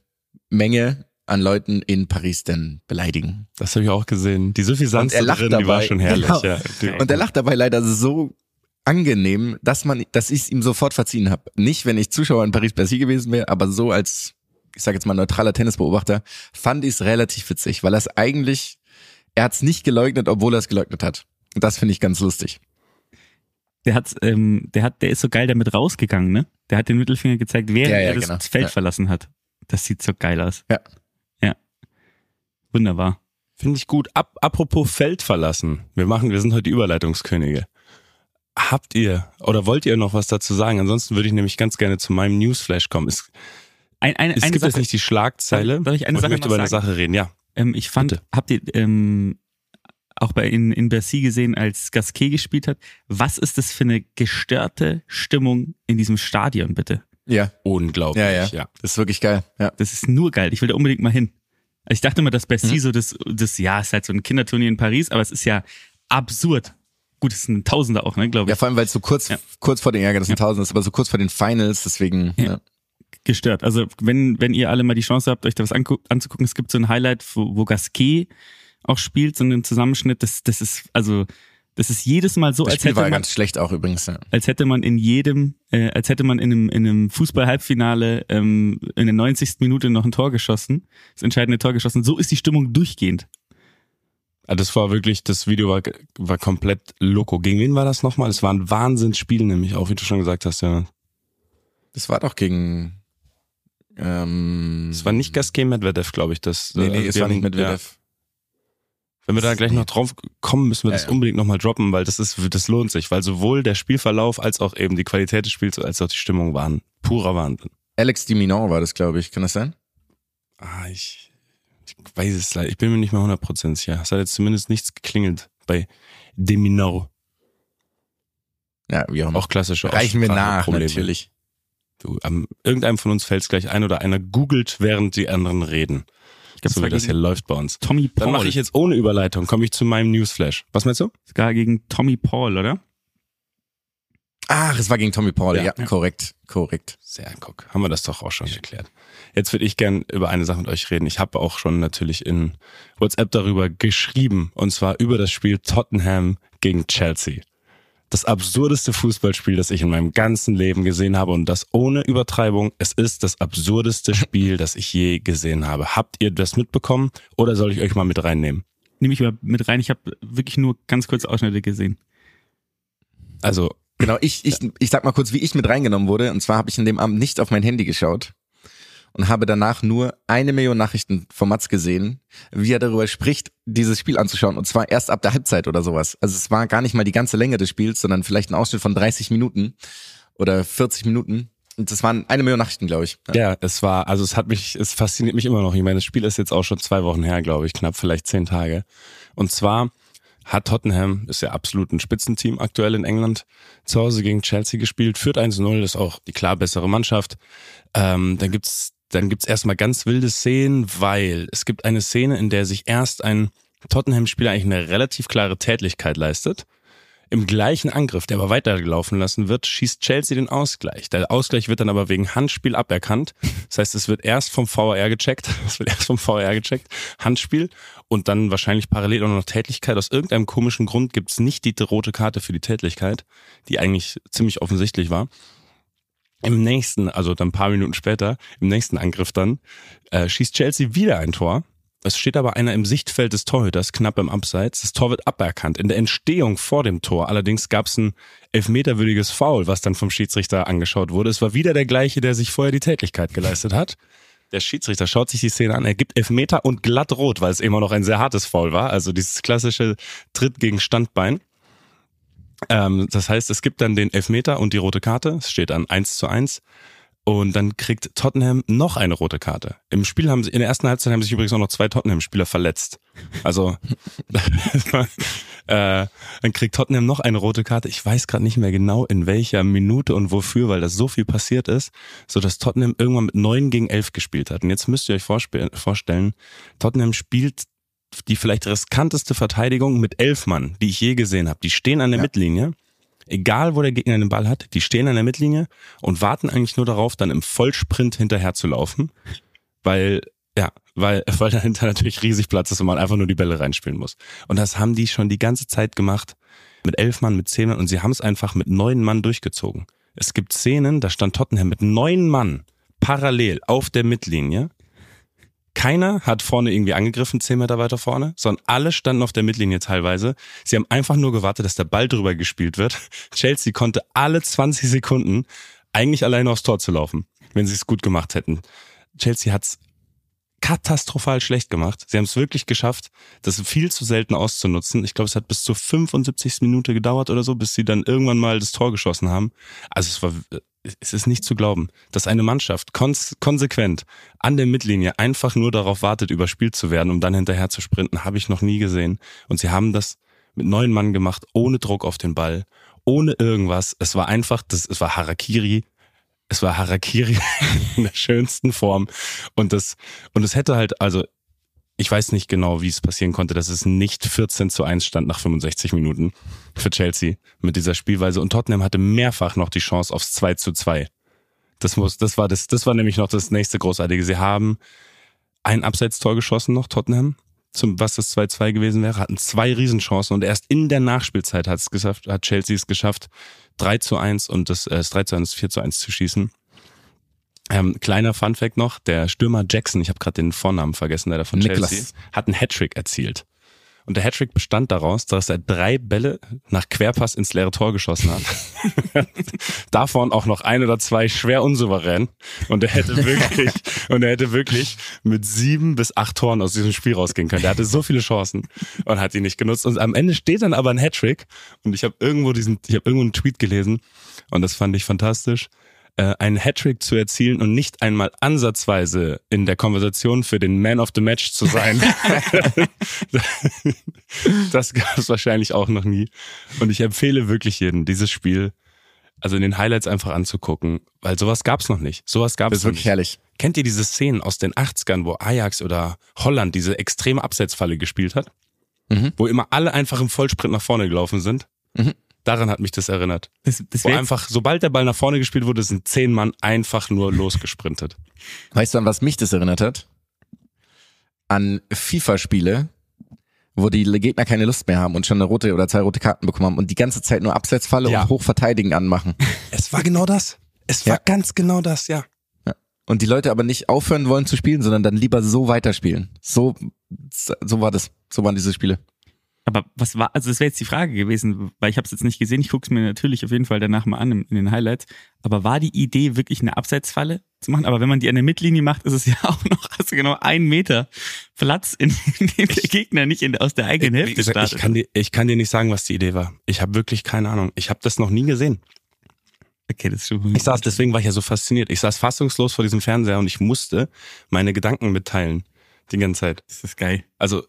Menge an Leuten in Paris denn beleidigen? Das habe ich auch gesehen. Die Suffisanz er drin, die war dabei. schon herrlich. Genau. Ja. Und er lacht dabei leider so angenehm, dass man, dass ich es ihm sofort verziehen habe. Nicht, wenn ich Zuschauer in Paris-Bercy gewesen wäre, aber so als, ich sage jetzt mal neutraler Tennisbeobachter, fand ich es relativ witzig, weil er es eigentlich, er hat es nicht geleugnet, obwohl er es geleugnet hat. Und das finde ich ganz lustig. Der hat, ähm, der hat, der ist so geil damit rausgegangen, ne? Der hat den Mittelfinger gezeigt, während Ja, ja, er das genau. Feld Ja. verlassen hat. Das sieht so geil aus. Ja. Ja. Wunderbar. Finde ich gut. Ab, apropos Feld verlassen. Wir machen, wir sind heute die Überleitungskönige. Habt ihr oder wollt ihr noch was dazu sagen? Ansonsten würde ich nämlich ganz gerne zu meinem Newsflash kommen. Es, Ein, eine, es eine gibt Sache, jetzt nicht die Schlagzeile. Darf ich eine Sache ich möchte über eine? Sache reden. Ja. ähm, ich fand, Bitte. habt ihr ähm, auch bei in, in Bercy gesehen, als Gasquet gespielt hat, was ist das für eine gestörte Stimmung in diesem Stadion, bitte? Ja, Unglaublich. ja, ja. ja. Das ist wirklich geil. Ja. Das ist nur geil. Ich will da unbedingt mal hin. Also Ich dachte immer, dass Mhm. Bercy so das, das, ja, ist halt so ein Kinderturnier in Paris, aber es ist ja absurd. Gut, es sind Tausende auch, ne, glaube Ja, ich. vor allem, weil es so kurz, Ja. kurz vor den Ärger, das sind Tausend ist, aber so kurz vor den Finals, deswegen, Ja. ja. gestört. Also wenn, wenn ihr alle mal die Chance habt, euch da was anzugucken, es gibt so ein Highlight, wo, wo Gasquet auch spielt, so einen Zusammenschnitt, das, das ist, also, das ist jedes Mal so, Das als Spiel hätte, war ja man, ganz schlecht auch übrigens, ja. als hätte man in jedem, äh, als hätte man in einem, in einem Fußball-Halbfinale ähm, in der 90. Minute noch ein Tor geschossen, das entscheidende Tor geschossen. So ist die Stimmung durchgehend. Ah, Das war wirklich, das Video war, war komplett loco. Gegen wen war das nochmal? Es war ein Wahnsinnsspiel, nämlich auch, wie du schon gesagt hast, ja. Das war doch gegen, ähm, Es war nicht Gasquet Medvedev, glaube ich. Das, Nee, nee, also es war nicht Medvedev. Wenn wir da gleich noch drauf kommen, müssen wir Ja, das ja. unbedingt nochmal droppen, weil das ist, das lohnt sich, weil sowohl der Spielverlauf als auch eben die Qualität des Spiels als auch die Stimmung waren purer Wahnsinn. Alex Diminor war das, glaube ich. Kann das sein? Ah, ich, ich weiß es leider. Ich bin mir nicht mehr 100% sicher. Es hat jetzt zumindest nichts geklingelt bei Deminor. Ja, wie auch immer. Auch klassische Reichen wir nach, Ausspracheprobleme. natürlich. Du, ähm, irgendeinem von uns fällt es gleich ein oder einer googelt, während die anderen reden. Ich glaube, So wie das hier läuft bei uns. Tommy Paul. Dann mache ich jetzt ohne Überleitung, komme ich zu meinem Newsflash. Was meinst du? Sogar gegen Tommy Paul, oder? Ach, es war gegen Tommy Paul. Ja. Ja, korrekt, korrekt. Sehr, guck, haben wir das doch auch schon geklärt. Jetzt würde ich gern über eine Sache mit euch reden. Ich habe auch schon natürlich in WhatsApp darüber geschrieben, und zwar über das Spiel Tottenham gegen Chelsea. Das absurdeste Fußballspiel, das ich in meinem ganzen Leben gesehen habe und das ohne Übertreibung, es ist das absurdeste Spiel, das ich je gesehen habe. Habt ihr das mitbekommen oder soll ich euch mal mit reinnehmen? Nehme ich mal mit rein. Ich habe wirklich nur ganz kurz Ausschnitte gesehen. Also, Genau, ich, ich, ich sag mal kurz, wie ich mit reingenommen wurde. Und zwar habe ich in dem Abend nicht auf mein Handy geschaut und habe danach nur eine Million Nachrichten von Mats gesehen, wie er darüber spricht, dieses Spiel anzuschauen. Und zwar erst ab der Halbzeit oder sowas. Also es war gar nicht mal die ganze Länge des Spiels, sondern vielleicht ein Ausschnitt von 30 Minuten oder 40 Minuten. Und das waren eine Million Nachrichten, glaube ich. Ja, es war, also es hat mich, es fasziniert mich immer noch. Ich meine, das Spiel ist jetzt auch schon zwei Wochen her, glaube ich, knapp vielleicht zehn Tage. Und zwar hat Tottenham, ist ja absolut ein Spitzenteam aktuell in England, zu Hause gegen Chelsea gespielt, führt 1-0, ist auch die klar bessere Mannschaft. Ähm, dann gibt's dann gibt's erstmal ganz wilde Szenen, weil es gibt eine Szene, in der sich erst ein Tottenham-Spieler eigentlich eine relativ klare Tätlichkeit leistet. Im gleichen Angriff, der aber weitergelaufen lassen wird, schießt Chelsea den Ausgleich. Der Ausgleich wird dann aber wegen Handspiel aberkannt. Das heißt, es wird erst vom VAR gecheckt, *laughs* es wird erst vom VAR gecheckt, Handspiel und dann wahrscheinlich parallel auch noch Tätlichkeit. Aus irgendeinem komischen Grund gibt's nicht die rote Karte für die Tätlichkeit, die eigentlich ziemlich offensichtlich war. Im nächsten, also dann ein paar Minuten später, im nächsten Angriff dann, äh, schießt Chelsea wieder ein Tor. Es steht aber einer im Sichtfeld des Torhüters, knapp im Abseits. Das Tor wird aberkannt. In der Entstehung vor dem Tor allerdings gab es ein elfmeterwürdiges Foul, was dann vom Schiedsrichter angeschaut wurde. Es war wieder der gleiche, der sich vorher die Tätlichkeit geleistet hat. Der Schiedsrichter schaut sich die Szene an, er gibt Elfmeter und glatt rot, weil es immer noch ein sehr hartes Foul war. Also dieses klassische Tritt gegen Standbein. Ähm, das heißt, es gibt dann den Elfmeter und die rote Karte. Es steht dann 1 zu 1. Und dann kriegt Tottenham noch eine rote Karte. Im Spiel haben sie, in der ersten Halbzeit haben sich übrigens auch noch zwei Tottenham-Spieler verletzt. Also, *laughs* äh, dann kriegt Tottenham noch eine rote Karte. Ich weiß gerade nicht mehr genau in welcher Minute und wofür, weil das so viel passiert ist, so dass Tottenham irgendwann mit neun gegen elf gespielt hat. Und jetzt müsst ihr euch vorstellen, Tottenham spielt die vielleicht riskanteste Verteidigung mit elf Mann, die ich je gesehen habe. Die stehen an der Mittellinie egal wo der Gegner den Ball hat, die stehen an der Mittellinie und warten eigentlich nur darauf, dann im Vollsprint hinterher zu laufen, weil ja, weil, *laughs* weil dahinter natürlich riesig Platz ist und man einfach nur die Bälle reinspielen muss. Und das haben die schon die ganze Zeit gemacht, mit elf Mann, mit zehn Mann und sie haben es einfach mit neun Mann durchgezogen. Es gibt Szenen, da stand Tottenham mit neun Mann parallel auf der Mittellinie. Keiner hat vorne irgendwie angegriffen, zehn Meter weiter vorne, sondern alle standen auf der Mittellinie teilweise. Sie haben einfach nur gewartet, dass der Ball drüber gespielt wird. *laughs* Chelsea konnte alle 20 Sekunden eigentlich alleine aufs Tor zu laufen, wenn sie es gut gemacht hätten. Chelsea hat's katastrophal schlecht gemacht. Sie haben es wirklich geschafft, das viel zu selten auszunutzen. Ich glaube, es hat bis zur 75. Minute gedauert oder so, bis sie dann irgendwann mal das Tor geschossen haben. Also es war, es ist nicht zu glauben, dass eine Mannschaft kons konsequent an der Mittellinie einfach nur darauf wartet, überspielt zu werden, um dann hinterher zu sprinten, habe ich noch nie gesehen. Und sie haben das mit neun Mann gemacht, ohne Druck auf den Ball, ohne irgendwas. Es war einfach, das, es war Harakiri. Es war Harakiri *laughs* in der schönsten Form. Und das, und es hätte halt, also, ich weiß nicht genau, wie es passieren konnte, dass es nicht 14 zu 1 stand nach 65 Minuten für Chelsea mit dieser Spielweise. Und Tottenham hatte mehrfach noch die Chance aufs 2 zu 2. Das muss, das war das, das war nämlich noch das nächste Großartige. Sie haben ein Abseitstor geschossen noch, Tottenham, zum, was das 2-2 gewesen wäre, hatten zwei Riesenchancen und erst in der Nachspielzeit hat es geschafft, hat Chelsea es geschafft, 3 zu 1 und das, äh, das 3 zu 1, 4 zu 1 zu schießen. Ähm, kleiner Funfact noch, der Stürmer Jackson, ich habe gerade den Vornamen vergessen, der da von Nicholas. Chelsea, hat einen Hattrick erzielt. Und der Hattrick bestand daraus, dass er drei Bälle nach Querpass ins leere Tor geschossen hat. *laughs* Davon auch noch ein oder zwei schwer unsouverän. Und er hätte wirklich, *laughs* und er hätte wirklich mit sieben bis acht Toren aus diesem Spiel rausgehen können. Der hatte so viele Chancen und hat die nicht genutzt. Und am Ende steht dann aber ein Hattrick. Und ich habe irgendwo diesen, ich habe irgendwo einen Tweet gelesen und das fand ich fantastisch äh, einen Hattrick zu erzielen und nicht einmal ansatzweise in der Konversation für den Man of the Match zu sein. *laughs* das gab es wahrscheinlich auch noch nie. Und ich empfehle wirklich jedem, dieses Spiel, also in den Highlights einfach anzugucken, weil sowas gab es noch nicht. Sowas gab Das ist wirklich nicht. herrlich. Kennt ihr diese Szenen aus den 80ern, wo Ajax oder Holland diese extreme Absetzfalle gespielt hat? Mhm. Wo immer alle einfach im Vollsprint nach vorne gelaufen sind? Mhm. Daran hat mich das erinnert. Das, das Wo einfach, sobald der Ball nach vorne gespielt wurde, sind zehn Mann einfach nur losgesprintet. Weißt du, an was mich das erinnert hat? An FIFA-Spiele, wo die Gegner keine Lust mehr haben und schon eine rote oder zwei rote Karten bekommen haben und die ganze Zeit nur Absetzfalle Ja. und Hochverteidigen anmachen. Es war genau das. Es war Ja. ganz genau das, ja. Und die Leute aber nicht aufhören wollen zu spielen, sondern dann lieber so weiterspielen. So, so war das. So waren diese Spiele. Aber was war, also das wäre jetzt die Frage gewesen, weil ich habe es jetzt nicht gesehen, ich gucke es mir natürlich auf jeden Fall danach mal an in, in den Highlights. Aber war die Idee wirklich eine Abseitsfalle zu machen? Aber wenn man die an der Mittellinie macht, ist es ja *laughs* auch noch, hast du genau einen Meter Platz, in, in dem der Gegner nicht in, aus der eigenen Hälfte gesagt, startet. ich, kann dir, ich kann dir nicht sagen, was die Idee war. Ich habe wirklich keine Ahnung. Ich habe das noch nie gesehen. okay, das ist schon Ich saß, deswegen war ich ja so fasziniert. Ich saß fassungslos vor diesem Fernseher und ich musste meine Gedanken mitteilen. Die ganze Zeit. Das ist geil. Also,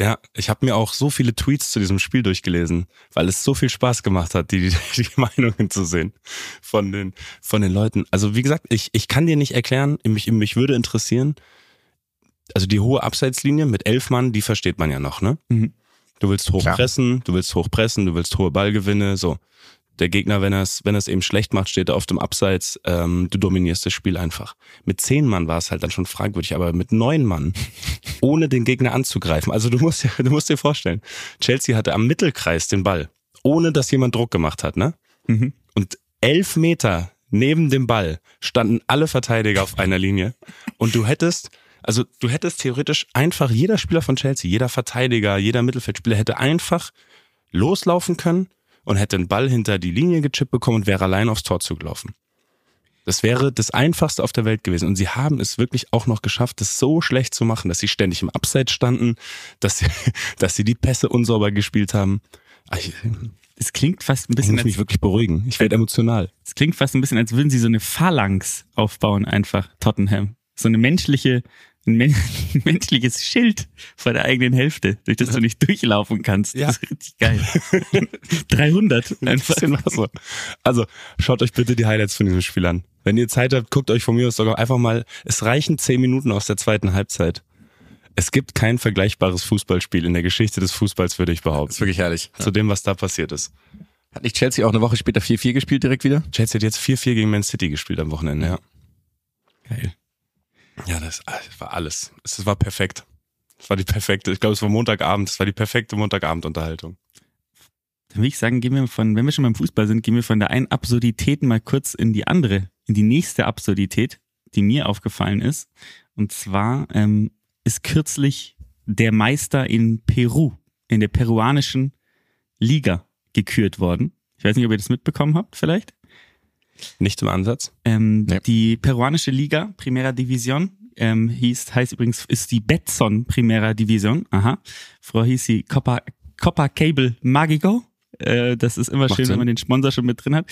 ja, ich habe mir auch so viele Tweets zu diesem Spiel durchgelesen, weil es so viel Spaß gemacht hat, die, die, die Meinungen zu sehen von den, von den Leuten. Also, wie gesagt, ich, ich kann dir nicht erklären, mich, mich würde interessieren, also die hohe Abseitslinie mit elf Mann, die versteht man ja noch, ne? Mhm. Du willst hochpressen, du willst hochpressen, du willst hohe Ballgewinne, so. Der Gegner, wenn er es wenn er es eben schlecht macht, steht er auf dem Abseits, ähm, du dominierst das Spiel einfach. Mit zehn Mann war es halt dann schon fragwürdig, aber mit neun Mann, *laughs* ohne den Gegner anzugreifen. Also du musst, dir- du musst dir vorstellen, Chelsea hatte am Mittelkreis den Ball, ohne dass jemand Druck gemacht hat, ne? Mhm. Und elf Meter neben dem Ball standen alle Verteidiger auf einer Linie. Und du hättest, also du hättest theoretisch einfach jeder Spieler von Chelsea, jeder Verteidiger, jeder Mittelfeldspieler hätte einfach loslaufen können und hätte den Ball hinter die Linie gechippt bekommen und wäre allein aufs Tor zugelaufen. Das wäre das einfachste auf der Welt gewesen. Und sie haben es wirklich auch noch geschafft, das so schlecht zu machen, dass sie ständig im Abseits standen, dass sie, *laughs* dass sie die Pässe unsauber gespielt haben. Ah, Ich, Das klingt fast ein ich bisschen, muss mich als, wirklich beruhigen. Ich werde emotional. das klingt fast ein bisschen, als würden sie so eine Phalanx aufbauen, einfach, Tottenham. So eine menschliche, ein, men ein *laughs* menschliches Schild vor der eigenen Hälfte, durch das du nicht durchlaufen kannst. Ja. Das ist richtig geil. *laughs* 300 *laughs* Ein einfach. bisschen was so. Also, schaut euch bitte die Highlights von diesem Spiel an. Wenn ihr Zeit habt, guckt euch von mir aus sogar einfach mal, es reichen zehn Minuten aus der zweiten Halbzeit. Es gibt kein vergleichbares Fußballspiel in der Geschichte des Fußballs, würde ich Das ist behaupten. wirklich herrlich. Zu dem, was da passiert ist. Hat nicht Chelsea auch eine Woche später 4-4 gespielt direkt wieder? Chelsea hat jetzt 4-4 gegen Man City gespielt am Wochenende, ja. Geil. Ja, das, das war alles. Es war perfekt. Es war die perfekte, ich glaube, es war Montagabend, es war die perfekte Montagabendunterhaltung. Dann würde ich sagen, gehen wir von, wenn wir schon beim Fußball sind, gehen wir von der einen Absurdität mal kurz in die andere, in die nächste Absurdität, die mir aufgefallen ist. Und zwar ähm, ist kürzlich der Meister in Peru, in der peruanischen Liga gekürt worden. Ich weiß nicht, ob ihr das mitbekommen habt, vielleicht. Nicht im Ansatz. Ähm, Nee. Die peruanische Liga, Primera División, ähm, hieß, heißt übrigens, ist die Betson Primera División. Aha. Früher hieß sie Copa, Copa Cable Magico. Äh, das ist immer Macht schön, Sinn. wenn man den Sponsor schon mit drin hat.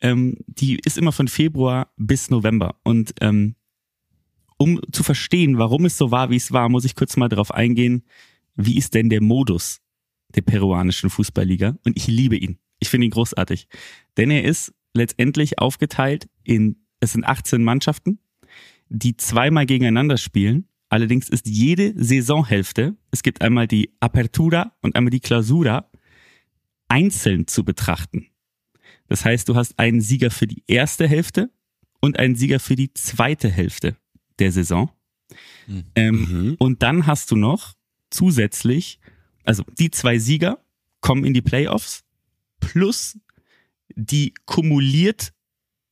Ähm, die ist immer von Februar bis November. Und ähm, um zu verstehen, warum es so war, wie es war, muss ich kurz mal darauf eingehen, wie ist denn der Modus der peruanischen Fußballliga? Und ich liebe ihn. Ich finde ihn großartig. Denn er ist letztendlich aufgeteilt in, es sind 18 Mannschaften, die zweimal gegeneinander spielen. Allerdings ist jede Saisonhälfte, es gibt einmal die Apertura und einmal die Clausura, einzeln zu betrachten. Das heißt, du hast einen Sieger für die erste Hälfte und einen Sieger für die zweite Hälfte der Saison. Ähm, Mhm. und dann hast du noch zusätzlich, also die zwei Sieger kommen in die Playoffs plus die kumuliert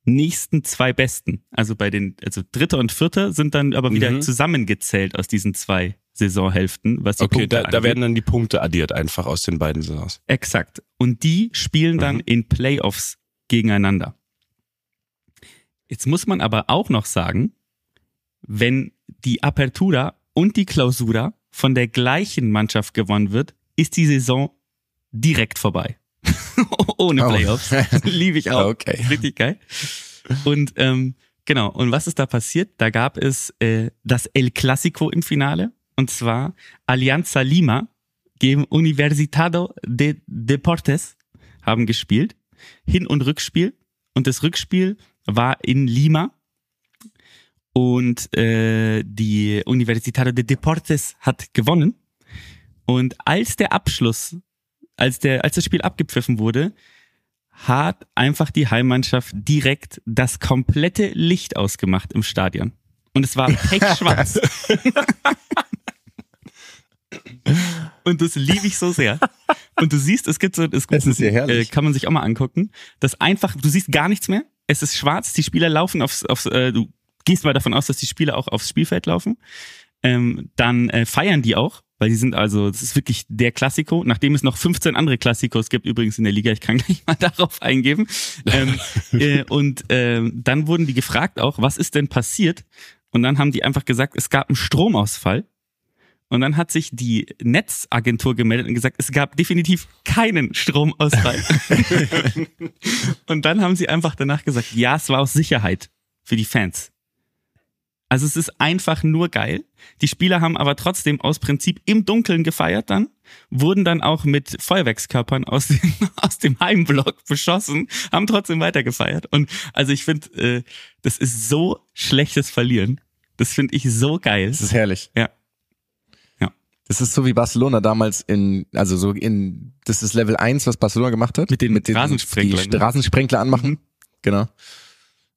nächsten zwei Besten, also bei den, also Dritter und Vierter sind dann aber wieder Mhm. zusammengezählt aus diesen zwei Saisonhälften, was die Okay, Punkte da, da werden dann die Punkte addiert einfach aus den beiden Saisons. Exakt. Und die spielen dann Mhm. in Playoffs gegeneinander. Jetzt muss man aber auch noch sagen, wenn die Apertura und die Clausura von der gleichen Mannschaft gewonnen wird, ist die Saison direkt vorbei. *laughs* Ohne Oh. Playoffs. *laughs* Liebe ich auch. Okay. Richtig geil. Und ähm, genau, und was ist da passiert? Da gab es äh, das El Clásico im Finale. Und zwar Alianza Lima gegen Universitado de Deportes haben gespielt. Hin- und Rückspiel. Und das Rückspiel war in Lima. Und äh, die Universitado de Deportes hat gewonnen. Und als der Abschluss, als, der, als das Spiel abgepfiffen wurde, hat einfach die Heimmannschaft direkt das komplette Licht ausgemacht im Stadion. Und es war pechschwarz. *laughs* Und das liebe ich so sehr. Und du siehst, es gibt so, es gibt, ist ja herrlich. Äh, kann man sich auch mal angucken, dass einfach, du siehst gar nichts mehr. Es ist schwarz, die Spieler laufen aufs, aufs äh, du gehst mal davon aus, dass die Spieler auch aufs Spielfeld laufen. Ähm, dann äh, feiern die auch, weil die sind also, das ist wirklich der Klassiko, nachdem es noch 15 andere Klassikos gibt, übrigens in der Liga, ich kann *laughs* gleich mal darauf eingeben. Ähm, *laughs* äh, und ähm, dann wurden die gefragt auch, was ist denn passiert? Und dann haben die einfach gesagt, es gab einen Stromausfall. Und dann hat sich die Netzagentur gemeldet und gesagt, es gab definitiv keinen Stromausfall. *laughs* und dann haben sie einfach danach gesagt, ja, es war aus Sicherheit für die Fans. Also es ist einfach nur geil. Die Spieler haben aber trotzdem aus Prinzip im Dunkeln gefeiert dann, wurden dann auch mit Feuerwerkskörpern aus dem, *laughs* aus dem Heimblock beschossen, haben trotzdem weiter gefeiert. Und also ich finde, äh, das ist so schlechtes Verlieren. Das finde ich so geil. Das ist herrlich. Ja. Ja. Das ist so wie Barcelona damals in, also so in, das ist Level 1, was Barcelona gemacht hat. Mit den Rasensprenklern, Die ne? Rasensprenkler anmachen. Genau.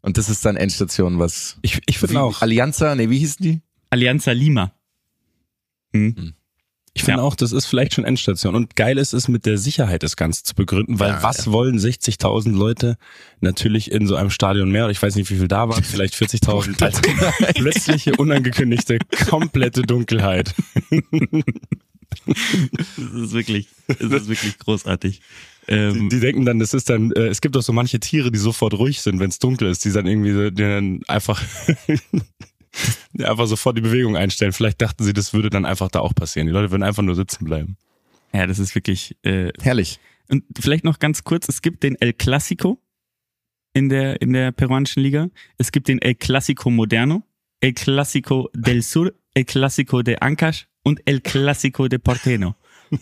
Und das ist dann Endstation, was. Ich, ich finde auch, Alianza, nee, wie hießen die? Alianza Lima. Hm. ich finde Ja. auch, das ist vielleicht schon Endstation. Und geil ist es, mit der Sicherheit das Ganze zu begründen, weil Ja, was wollen 60.000 Leute natürlich in so einem Stadion mehr? Oder ich weiß nicht, wie viel da waren, vielleicht 40.000. als *laughs* plötzliche, unangekündigte, komplette Dunkelheit. *laughs* Das ist wirklich, das ist wirklich großartig. Ähm, Die denken dann, das ist dann, äh, es gibt auch so manche Tiere, die sofort ruhig sind, wenn es dunkel ist, die dann irgendwie so- die dann einfach, die *laughs* einfach sofort die Bewegung einstellen. Vielleicht dachten sie, das würde dann einfach da auch passieren. Die Leute würden einfach nur sitzen bleiben. ja, das ist wirklich. Äh, Herrlich. und vielleicht noch ganz kurz: Es gibt den El Clásico in der in der peruanischen Liga. Es gibt den El Clásico Moderno, El Clásico del Sur, El Clásico de Ancash und El Clásico de Porteno. *laughs*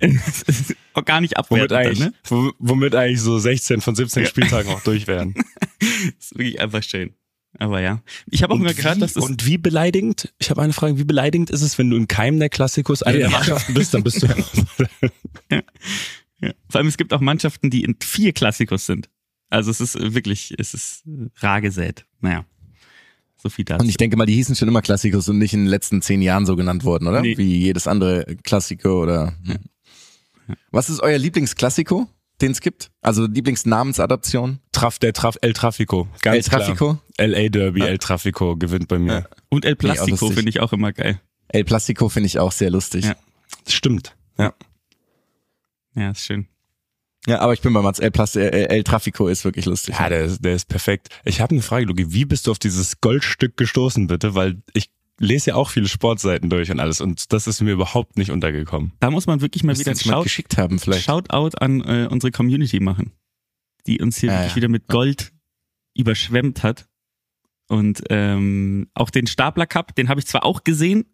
Ist auch gar nicht Womit abwertend, eigentlich, ne? wo- womit eigentlich so 16 von 17 Ja. Spieltagen auch durch wären. Das *laughs* ist wirklich einfach schön. Aber ja. Ich habe auch immer gehört, dass das. und wie beleidigend, ich habe eine Frage, wie beleidigend ist es, wenn du in keinem der Klassikos eine der Ja. Mannschaften bist, dann bist du *laughs* ja. Vor allem, es gibt auch Mannschaften, die in vier Klassikos sind. Also es ist wirklich, es ist rar gesät. Naja. So viel dazu. Und ich denke mal, die hießen schon immer Klassikos und nicht in den letzten zehn Jahren so genannt worden, oder? Nee. Wie jedes andere Klassiko oder. Was ist euer Lieblingsklassiko, den es gibt? Also Lieblingsnamensadaption? Traf, der Traf, El Trafico. Ganz El Trafico? Klar. LA Derby, El Trafico gewinnt bei mir. Und El Nee, Plastico lustig. finde ich auch immer geil. El Plastico finde ich auch sehr lustig. Ja. Ja. Das stimmt. Ja. Ja, ist schön. Aber ich bin bei Mats. El, Plasti El, El Trafico ist wirklich lustig. Ja, der ist, der ist perfekt. Ich habe eine Frage, Lugi. Wie bist du auf dieses Goldstück gestoßen, bitte? Weil ich lese ja auch viele Sportseiten durch und alles und das ist mir überhaupt nicht untergekommen. Da muss man wirklich mal Müsste wieder Shout, geschickt haben vielleicht. Shoutout an äh, unsere Community machen, die uns hier Ja, wirklich ja. wieder mit Gold überschwemmt hat. Und ähm, auch den Stapler Cup, den habe ich zwar auch gesehen,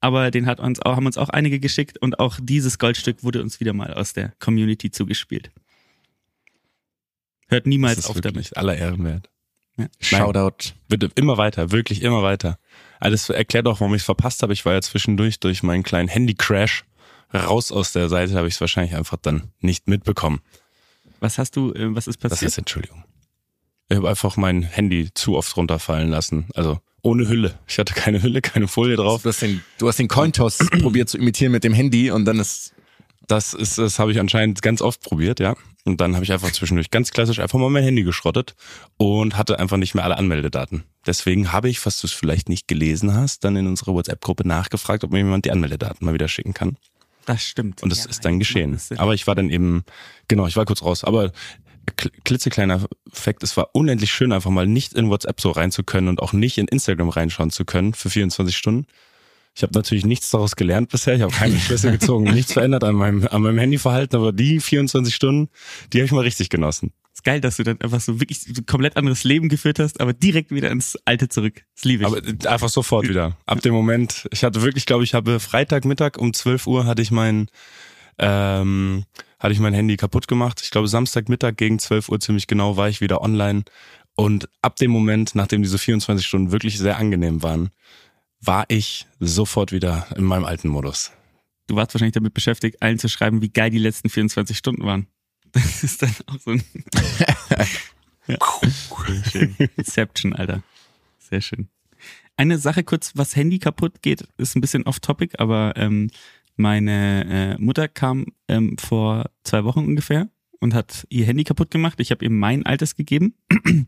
aber den hat uns auch, haben uns auch einige geschickt und auch dieses Goldstück wurde uns wieder mal aus der Community zugespielt. Hört Das niemals ist auf wirklich damit. aller Ehren wert. Shoutout. Bitte immer weiter, wirklich immer weiter. Alles erklärt auch, warum ich es verpasst habe. Ich war ja zwischendurch durch meinen kleinen Handy-Crash raus aus der Seite, habe ich es wahrscheinlich einfach dann nicht mitbekommen. Was hast du, äh, was ist Das passiert? ist Entschuldigung. Ich habe einfach mein Handy zu oft runterfallen lassen. Also ohne Hülle. Ich hatte keine Hülle, keine Folie drauf. Du hast den, du hast den Cointoss *clears throat* probiert zu imitieren mit dem Handy und dann ist Das ist, das habe ich anscheinend ganz oft probiert, ja. Und dann habe ich einfach zwischendurch ganz klassisch einfach mal mein Handy geschrottet und hatte einfach nicht mehr alle Anmeldedaten. Deswegen habe ich, was du es vielleicht nicht gelesen hast, dann in unserer WhatsApp-Gruppe nachgefragt, ob mir jemand die Anmeldedaten mal wieder schicken kann. Das stimmt. Und das Ja, ist dann geschehen. Aber ich war dann eben, genau, ich war kurz raus. Aber kl- klitzekleiner Fakt, es war unendlich schön, einfach mal nicht in WhatsApp so rein zu können und auch nicht in Instagram reinschauen zu können für 24 Stunden. Ich habe natürlich nichts daraus gelernt bisher. Ich habe keine *laughs* Schlüsse gezogen, nichts verändert an meinem, an meinem Handyverhalten, aber die 24 Stunden, die habe ich mal richtig genossen. ist geil, dass du dann einfach so wirklich ein komplett anderes Leben geführt hast, aber direkt wieder ins Alte zurück. Das liebe ich. Aber äh, einfach sofort wieder. Ab dem Moment, ich hatte wirklich, glaube ich, habe Freitagmittag um 12 Uhr hatte ich mein, ähm, hatte ich mein Handy kaputt gemacht. Ich glaube, Samstagmittag gegen 12 Uhr ziemlich genau war ich wieder online. Und ab dem Moment, nachdem diese 24 Stunden wirklich sehr angenehm waren, war ich sofort wieder in meinem alten Modus. du warst wahrscheinlich damit beschäftigt, allen zu schreiben, wie geil die letzten 24 Stunden waren. *laughs* Das ist dann auch so ein *laughs* ja. Inception, Alter. Sehr schön. Eine Sache kurz, was Handy kaputt geht, ist ein bisschen off-topic, aber ähm, meine äh, Mutter kam ähm, vor zwei Wochen ungefähr und hat ihr Handy kaputt gemacht. Ich habe ihr mein altes gegeben *clears throat*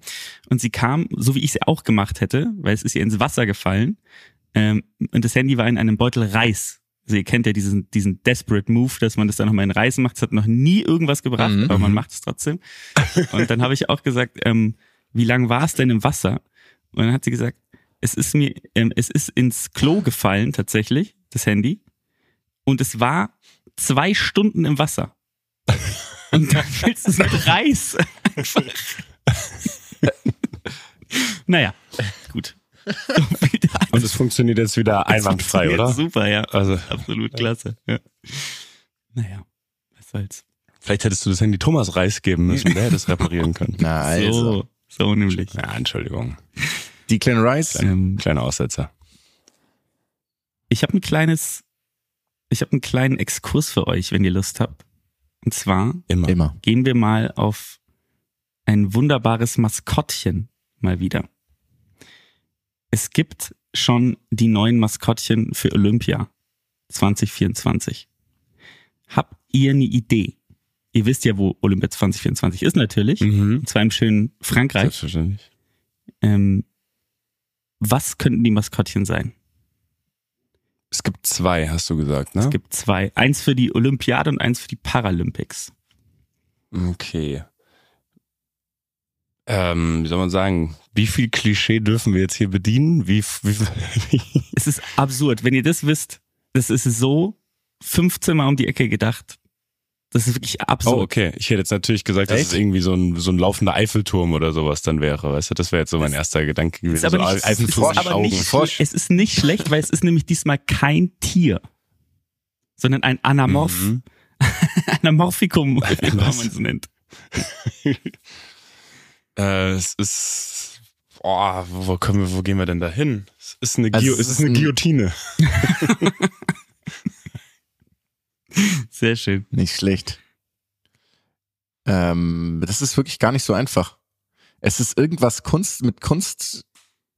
und sie kam, so wie ich sie auch gemacht hätte, weil es ist ihr ins Wasser gefallen ähm, und das Handy war in einem Beutel Reis. Also ihr kennt ja diesen, diesen Desperate Move, dass man das dann nochmal in Reis macht. Das hat noch nie irgendwas gebracht, Mhm. aber man macht es trotzdem. Und dann habe ich auch gesagt, ähm, wie lang war es denn im Wasser? Und dann hat sie gesagt, es ist mir, ähm, es ist ins Klo gefallen tatsächlich, das Handy. Und es war zwei Stunden im Wasser. Und dann *laughs* willst du es mit Reis einfach. *laughs* naja, gut. So *laughs* viel. Und es funktioniert jetzt wieder einwandfrei, oder? Super, ja. Also, Absolut klasse. Ja. Naja, was soll's. vielleicht hättest du das Handy Thomas Reis geben müssen, der hätte es reparieren können. *laughs* Na, also. So, so nämlich. Ja, Entschuldigung. Declan Rice. Ähm, Kleiner Aussetzer. ich habe ein kleines, ich habe einen kleinen Exkurs für euch, wenn ihr Lust habt. Und zwar Immer. Immer. gehen wir mal auf ein wunderbares Maskottchen mal wieder. Es gibt schon die neuen Maskottchen für Olympia 2024. Habt ihr eine Idee? Ihr wisst ja, wo Olympia 2024 ist natürlich. Mhm. Und zwar im schönen Frankreich. Selbstverständlich. Ähm, was könnten die Maskottchen sein? Es gibt zwei, hast du gesagt, ne? Es gibt zwei. Eins für die Olympiade und eins für die Paralympics. Okay. Ähm, wie soll man sagen, wie viel Klischee dürfen wir jetzt hier bedienen? Wie, wie, wie *laughs* Es ist absurd. Wenn ihr das wisst, das ist so 15 Mal um die Ecke gedacht. Das ist wirklich absurd. Oh, okay. Ich hätte jetzt natürlich gesagt, dass Echt? es irgendwie so ein, so ein laufender Eiffelturm oder sowas dann wäre. Weißt du, das wäre jetzt so mein erster Gedanke gewesen. Aber so nicht, Eiffelturm ist aber nicht, Frosch. es ist nicht schlecht, weil es ist nämlich diesmal kein Tier, sondern ein Anamorph, Mhm. *laughs* Anamorphikum, *laughs* wie man es nennt. Äh, es ist, oh, wo, können wir, wo gehen wir denn da hin? Es ist eine, Also Gio, es ist eine ein- Guillotine. *laughs* Sehr schön. Nicht schlecht. Ähm, das ist wirklich gar nicht so einfach. Es ist irgendwas Kunst mit Kunst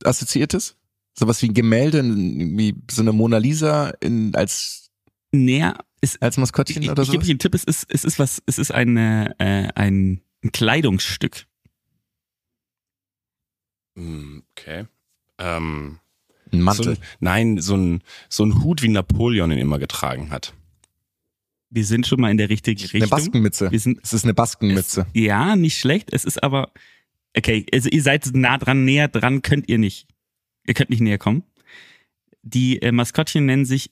assoziiertes. Sowas wie ein Gemälde, wie so eine Mona Lisa in, als, Näher, es, als Maskottchen ich, oder ich so. gebe euch einen Tipp, es ist, es ist was, es ist eine, äh, ein, ein Kleidungsstück. Hm, Okay. Ähm, Ein so Mantel. ein, nein, so ein, so ein Hut, wie Napoleon ihn immer getragen hat. Wir sind schon mal in der richtigen Richtung. eine Baskenmütze. Wir sind Es ist eine Baskenmütze. Ja, nicht schlecht. Es ist aber, okay, also ihr seid nah dran, näher dran könnt ihr nicht. Ihr könnt nicht näher kommen. Die äh, Maskottchen nennen sich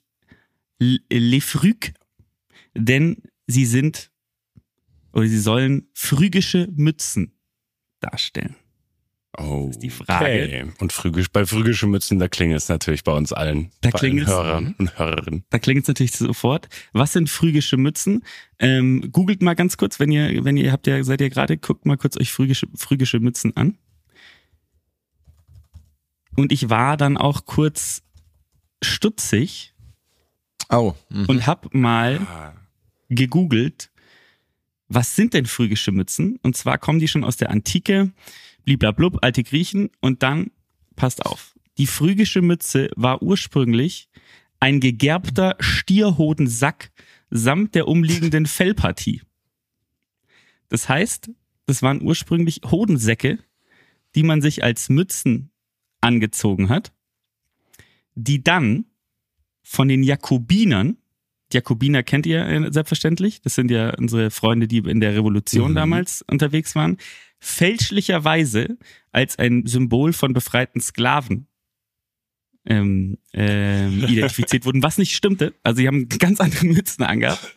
L- Les Phryg, denn sie sind, oder sie sollen phrygische Mützen darstellen. Oh, ist die Frage. Okay. Und phrygisch, bei phrygischen Mützen, da klingelt es natürlich bei uns allen. Da klingelt's. Hörern und Hörerinnen. Da klingt es natürlich sofort. Was sind phrygische Mützen? Ähm, googelt mal ganz kurz, wenn ihr, wenn ihr habt ja, seid ihr gerade, guckt mal kurz euch phrygische, phrygische Mützen an. Und ich war dann auch kurz stutzig Oh. Mhm. und hab mal Ah, gegoogelt, was sind denn phrygische Mützen? Und zwar kommen die schon aus der Antike, bliblablub, alte Griechen und dann, passt auf, die phrygische Mütze war ursprünglich ein gegerbter Stierhodensack samt der umliegenden *laughs* Fellpartie. Das heißt, das waren ursprünglich Hodensäcke, die man sich als Mützen angezogen hat, die dann von den Jakobinern, die Jakobiner kennt ihr äh, selbstverständlich, das sind ja unsere Freunde, die in der Revolution Mhm. damals unterwegs waren, fälschlicherweise als ein Symbol von befreiten Sklaven ähm, ähm, *laughs* identifiziert wurden, was nicht stimmte. Also sie haben ganz andere Mützen angehabt.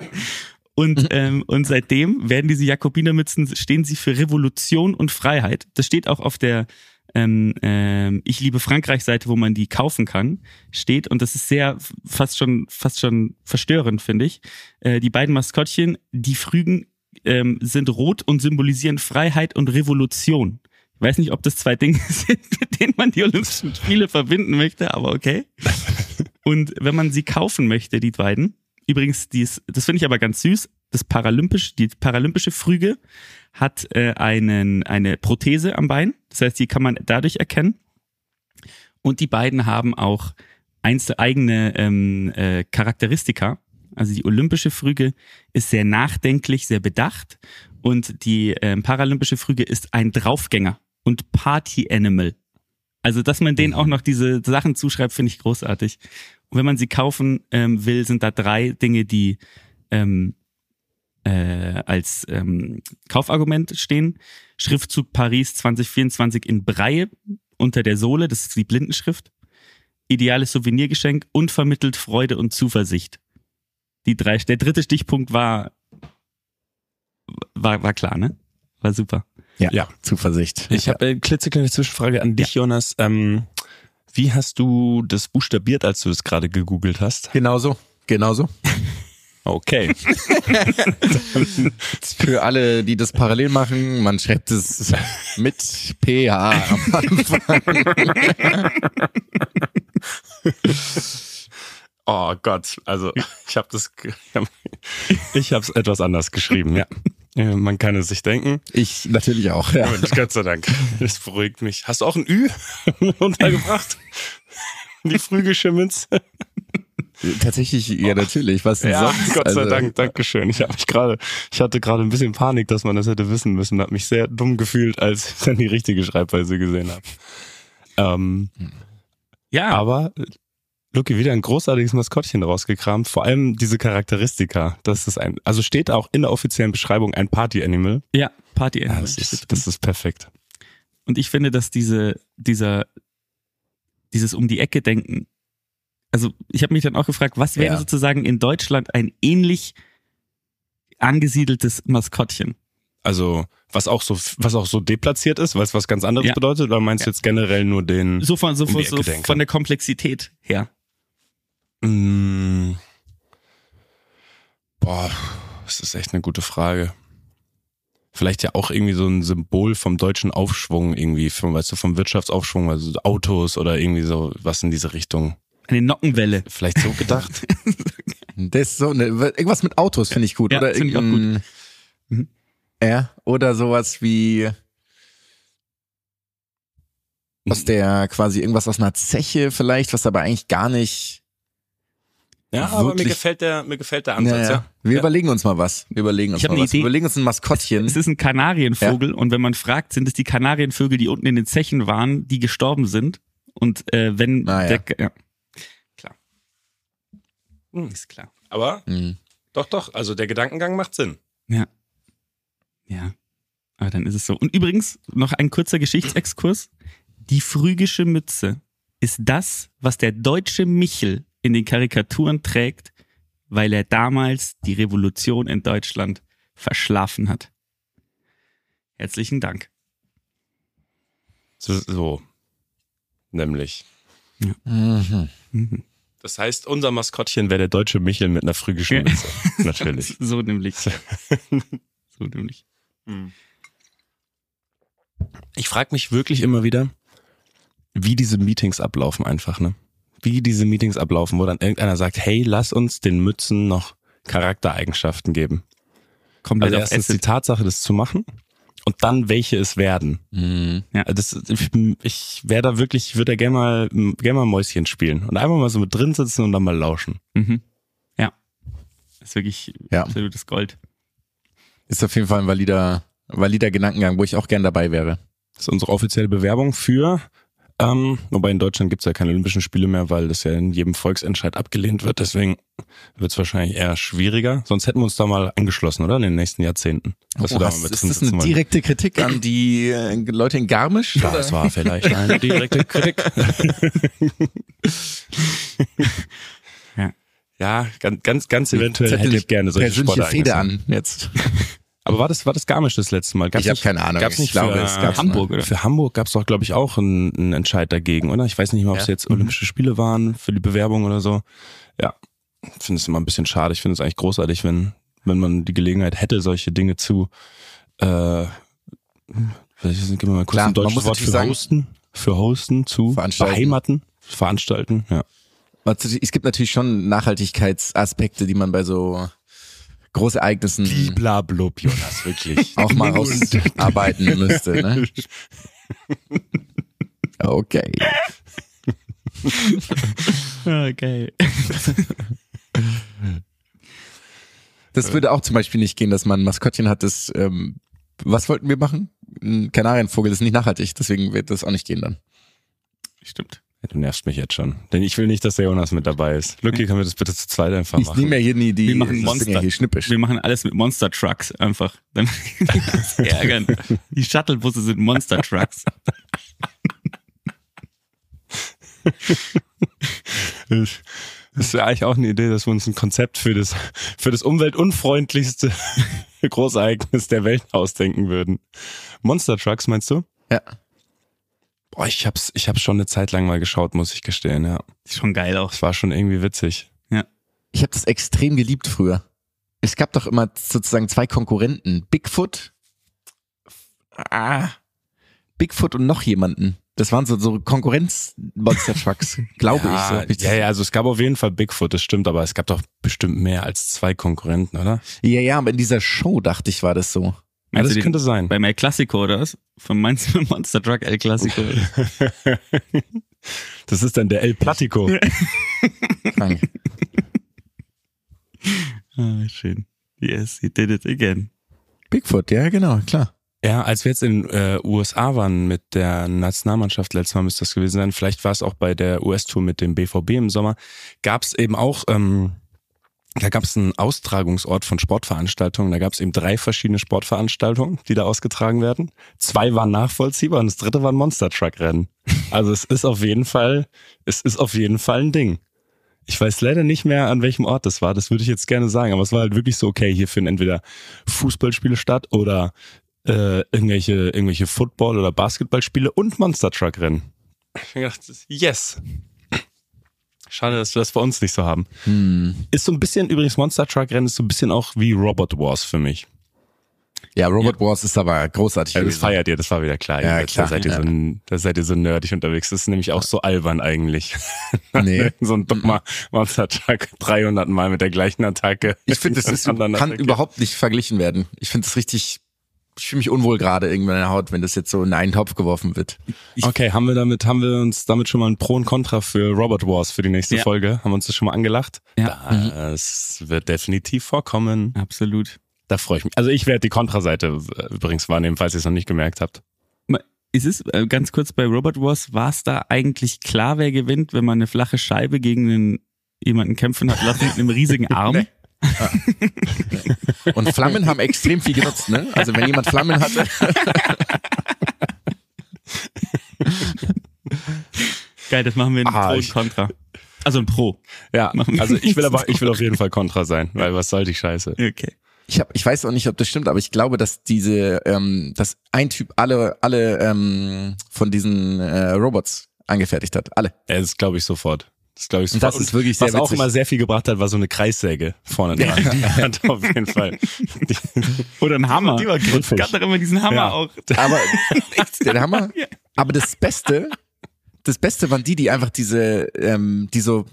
Und, ähm, und seitdem werden diese Jakobinermützen, stehen sie für Revolution und Freiheit. Das steht auch auf der ähm, ähm, Ich liebe Frankreich Seite, wo man die kaufen kann, steht. Und das ist sehr, fast schon, fast schon verstörend, finde ich. Äh, die beiden Maskottchen, die Frügen, ähm, sind rot und symbolisieren Freiheit und Revolution. Ich weiß nicht, ob das zwei Dinge *laughs* sind, mit denen man die Olympischen Spiele verbinden möchte, aber okay. Und wenn man sie kaufen möchte, die beiden, übrigens, dies, das finde ich aber ganz süß, das Paralympisch, die paralympische Früge hat äh, einen, eine Prothese am Bein, das heißt, die kann man dadurch erkennen. Und die beiden haben auch einzelne eigene ähm, äh, Charakteristika. Also die olympische Früge ist sehr nachdenklich, sehr bedacht und die ähm, paralympische Früge ist ein Draufgänger und Party Animal. Also, dass man denen auch noch diese Sachen zuschreibt, finde ich großartig. Und wenn man sie kaufen ähm, will, sind da drei Dinge, die ähm, äh, als ähm, Kaufargument stehen. Schriftzug Paris 2024 in Breie unter der Sohle, das ist die Blindenschrift. Ideales Souvenirgeschenk und vermittelt Freude und Zuversicht. Die drei, der dritte Stichpunkt war, war, war klar, ne? War super. Ja, Ja. Zuversicht. Ich habe eine klitzekleine Zwischenfrage an dich, Jonas. Ähm, wie hast du das buchstabiert, als du es gerade gegoogelt hast? Genauso, genauso. Okay. *laughs* Für alle, die das parallel machen, man schreibt es mit PH am Anfang. *laughs* Oh Gott, also ich habe das, *laughs* ich habe es etwas anders geschrieben. Ja, Äh, man kann es sich denken. Ich natürlich auch, ja. Mensch, Gott sei Dank, das beruhigt mich. Hast du auch ein Ü *laughs* untergebracht? Die frügische Münze. Tatsächlich, ja natürlich. Was denn Ja, sonst? Gott sei Also, Dank, Dankeschön. Ich habe mich gerade, ich hatte gerade ein bisschen Panik, dass man das hätte wissen müssen. Hab mich sehr dumm gefühlt, als ich dann die richtige Schreibweise gesehen habe. Ähm, Ja, aber Lucky wieder ein großartiges Maskottchen rausgekramt. Vor allem diese Charakteristika. Das ist ein, also steht auch in der offiziellen Beschreibung ein Party Animal. ja, Party Ja, Animal. das ist, das ist perfekt. Und ich finde, dass diese, dieser, dieses um die Ecke denken, also ich habe mich dann auch gefragt, was wäre Ja. sozusagen in Deutschland ein ähnlich angesiedeltes Maskottchen? Also was auch so, was auch so deplatziert ist, weil es was ganz anderes Ja. bedeutet. Oder meinst du jetzt generell nur den? So von, so, Um so von der Komplexität her. Mm, boah, das ist echt eine gute Frage. Vielleicht ja auch irgendwie so ein Symbol vom deutschen Aufschwung irgendwie, vom, weißt du, vom Wirtschaftsaufschwung, also so Autos oder irgendwie so was in diese Richtung. Eine Nockenwelle. Vielleicht so gedacht. *laughs* Das ist so eine, irgendwas mit Autos finde ich gut. Ja, oder finde ich auch irgendein- Mhm. Ja, oder sowas wie aus der quasi irgendwas aus einer Zeche vielleicht, was aber eigentlich gar nicht. Ja, aber mir gefällt der, mir gefällt der Ja, Ansatz, ja. ja. Wir Ja. überlegen uns mal was. Wir überlegen uns Ich hab mal eine was. Wir Idee. überlegen uns ein Maskottchen. Es ist ein Kanarienvogel und wenn man fragt, sind es die Kanarienvögel, die unten in den Zechen waren, die gestorben sind? Und äh, wenn Ah, ja. der, ja. Klar. Hm, Ist klar. Aber Mhm. doch, doch, also der Gedankengang macht Sinn. Ja. Ja. Aber dann ist es so. Und übrigens, noch ein kurzer Geschichtsexkurs. Die phrygische Mütze ist das, was der deutsche Michel in den Karikaturen trägt, weil er damals die Revolution in Deutschland verschlafen hat. Herzlichen Dank. So, so. Nämlich. Mhm. Mhm. Das heißt, unser Maskottchen wäre der deutsche Michel mit einer frühischen Ja. Mütze. *laughs* Natürlich. So nämlich. So *laughs* nämlich. Ich frage mich wirklich immer wieder, wie diese Meetings ablaufen einfach, ne? Wie diese Meetings ablaufen, wo dann irgendeiner sagt, hey, lass uns den Mützen noch Charaktereigenschaften geben. Kommt Also erstens die. Tatsache, das zu machen und dann welche es werden. Mhm. Das, ich, ich wäre da wirklich, ich würde da gerne mal, gerne mal Mäuschen spielen und einfach mal so mit drin sitzen und dann mal lauschen. Mhm. Ja. ist wirklich Ja. absolutes Gold. Ist auf jeden Fall ein valider, valider Gedankengang, wo ich auch gern dabei wäre. Das ist unsere offizielle Bewerbung für, ähm, wobei in Deutschland gibt's ja keine Olympischen Spiele mehr, weil das ja in jedem Volksentscheid abgelehnt wird. Deswegen wird's wahrscheinlich eher schwieriger. Sonst hätten wir uns da mal angeschlossen, oder? In den nächsten Jahrzehnten. Wir Oh, da hast, mal mit ist das eine wollen. direkte Kritik an die äh, Leute in Garmisch? Ja, oder? das war vielleicht eine *laughs* direkte Kritik. Ja. Ja, ganz, ganz, ganz eventuell hätte ich gerne solche Sportereignisse. an jetzt. *laughs* Aber war das, war das Garmisch das letzte Mal? Gab's Ich hab nicht- keine Ahnung. Gab's Ich nicht glaube, für es gab's Hamburg, oder? Für Hamburg gab's doch, glaube ich, auch einen, einen Entscheid dagegen, oder? Ich weiß nicht mal, ob es Ja. jetzt Olympische Spiele waren für die Bewerbung oder so. Ja, ich finde es immer ein bisschen schade. Ich finde es eigentlich großartig, wenn, wenn man die Gelegenheit hätte, solche Dinge zu, äh, vielleicht geben wir mal kurz Klar, ein man deutsches muss Wort für sagen- hosten, für hosten, zu Veranstalten. beheimaten, veranstalten, ja. Also, Es gibt natürlich schon Nachhaltigkeitsaspekte, die man bei so Großereignissen Bliblablub, Jonas, wirklich. *laughs* auch mal rausarbeiten müsste. Ne? Okay. Okay. Das würde auch zum Beispiel nicht gehen, dass man ein Maskottchen hat, das, ähm, was wollten wir machen? Ein Kanarienvogel das ist nicht nachhaltig, deswegen wird das auch nicht gehen dann. Stimmt. Du nervst mich jetzt schon. Denn ich will nicht, dass der Jonas mit dabei ist. Lucky, können wir das bitte zu zweit einfach Ich machen? nehme ja hier nie die Wir machen Monster. Hier schnippisch. Wir machen alles mit Monster Trucks einfach. *laughs* Uns ärgern. Die Shuttlebusse sind Monster Trucks. Das ist ja eigentlich auch eine Idee, dass wir uns ein Konzept für das, für das umweltunfreundlichste *laughs* Großereignis der Welt ausdenken würden. Monster Trucks, meinst du? Ja. Boah, ich hab's, ich hab's schon eine Zeit lang mal geschaut, muss ich gestehen, ja. Ist schon geil auch. Es war schon irgendwie witzig. Ich habe das extrem geliebt früher. Es gab doch immer sozusagen zwei Konkurrenten. Bigfoot. Ah. Bigfoot und noch jemanden. Das waren so, so Konkurrenz-Monster-Trucks, *laughs* glaube ich. So. Hab ich das- ja, ja, also es gab auf jeden Fall Bigfoot, das stimmt, aber es gab doch bestimmt mehr als zwei Konkurrenten, oder? ja, ja, aber in dieser Show dachte ich, war das so. Ja, das den- könnte sein. Beim El Clasico oder was? Von du *laughs* Monster Truck El Clasico? *laughs* Das ist dann der El Platico. *laughs* Ah, schön. Yes, he did it again. Bigfoot, ja, genau, klar. Ja, als wir jetzt in äh, USA waren mit der Nationalmannschaft, letztes Mal müsste das gewesen sein, vielleicht war es auch bei der US-Tour mit dem BVB im Sommer, gab es eben auch, ähm, da gab es einen Austragungsort von Sportveranstaltungen, da gab es eben drei verschiedene Sportveranstaltungen, die da ausgetragen werden. Zwei waren nachvollziehbar und das dritte war ein Monster-Truck-Rennen. Also es ist auf jeden Fall, es ist auf jeden Fall ein Ding. Ich weiß leider nicht mehr, an welchem Ort das war. Das würde ich jetzt gerne sagen. Aber es war halt wirklich so, okay, hier finden entweder Fußballspiele statt oder äh, irgendwelche, irgendwelche Football- oder Basketballspiele und Monster Truck Rennen. Ich gedacht, yes. Schade, dass wir das bei uns nicht so haben. Hm. Ist so ein bisschen, übrigens Monster Truck Rennen ist so ein bisschen auch wie Robot Wars für mich. Ja, Robot Wars ist aber großartig. Ja, das gewesen. feiert ihr, das war wieder klar. Ja, klar, Da seid ihr, ja. so, ein, da seid ihr so nerdig unterwegs. Das ist nämlich auch so albern eigentlich. *laughs* Nee. *laughs* so ein dummer Monster Truck 300 Mal mit der gleichen Attacke. Ich finde, das *laughs* ist, kann attackiert. überhaupt nicht verglichen werden. Ich finde es richtig, ich fühle mich unwohl gerade irgendwann in der Haut, wenn das jetzt so in einen Topf geworfen wird. Okay, haben wir damit, haben wir uns damit schon mal ein Pro und Contra für Robot Wars für die nächste Ja. Folge? Haben wir uns das schon mal angelacht? Ja. Das wird definitiv vorkommen. Absolut. Da freue ich mich. Also ich werde die Kontraseite äh, übrigens wahrnehmen, falls ihr es noch nicht gemerkt habt. Ist es, äh, ganz kurz bei Robot Wars, war es da eigentlich klar, wer gewinnt, wenn man eine flache Scheibe gegen einen, jemanden kämpfen hat lassen mit einem riesigen *laughs* Arm? Und Flammen haben extrem viel genutzt, ne? Also wenn jemand Flammen hatte, Geil, das machen wir in Ah, Pro und Contra. Also ein Pro. Ja, also ich will aber, ich will auf jeden Fall Kontra sein, weil was soll die Scheiße? Okay. ich hab, ich weiß auch nicht, ob das stimmt, aber ich glaube, dass diese, ähm, dass ein Typ alle, alle ähm, von diesen äh, Robots angefertigt hat, alle. Das glaube ich sofort. Das glaube ich Und das ist wirklich sehr Was auch witzig. immer sehr viel gebracht hat, war so eine Kreissäge vorne dran. *laughs* Die hat auf jeden Fall. Die, *laughs* Oder ein Hammer. Die war es griffig. gab doch immer diesen Hammer Ja. auch. Aber *laughs* der Hammer. Aber das Beste, das Beste waren die, die einfach diese, ähm, die so,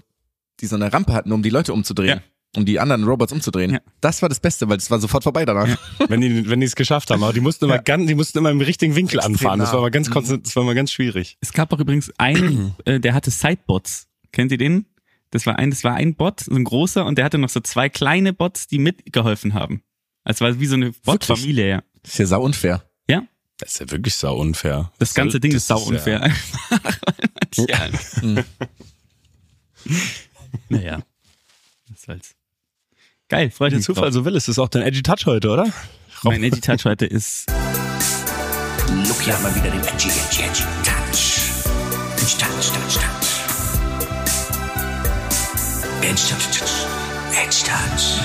die so eine Rampe hatten, um die Leute umzudrehen. Um die anderen Robots umzudrehen. Ja. Das war das Beste, weil es war sofort vorbei danach. wenn die, wenn die es geschafft haben, aber die mussten immer ganz, die mussten immer im richtigen Winkel Extrem anfahren. Das war mal ganz, das war mal ganz schwierig. Es gab auch übrigens einen, äh, der hatte Sidebots. Kennt ihr den? Das war ein, das war ein Bot, so ein großer, und der hatte noch so zwei kleine Bots, die mitgeholfen haben. Also war wie so eine Bot-Familie, ja. Das ist ja sau unfair. Ja, Das ist ja wirklich sau unfair. das ganze Ding das ist sau unfair. Man- *laughs* ja. naja. Was soll's. Geil, freut Der Zufall drauf. so will, es ist auch dein Edgy Touch heute, oder? Mein Edgy Touch heute ist Luki hat mal wieder den Edgy, Edgy, Edgy Touch. Edgy Touch, Touch, Touch. Edgy Touch. Edgy Touch.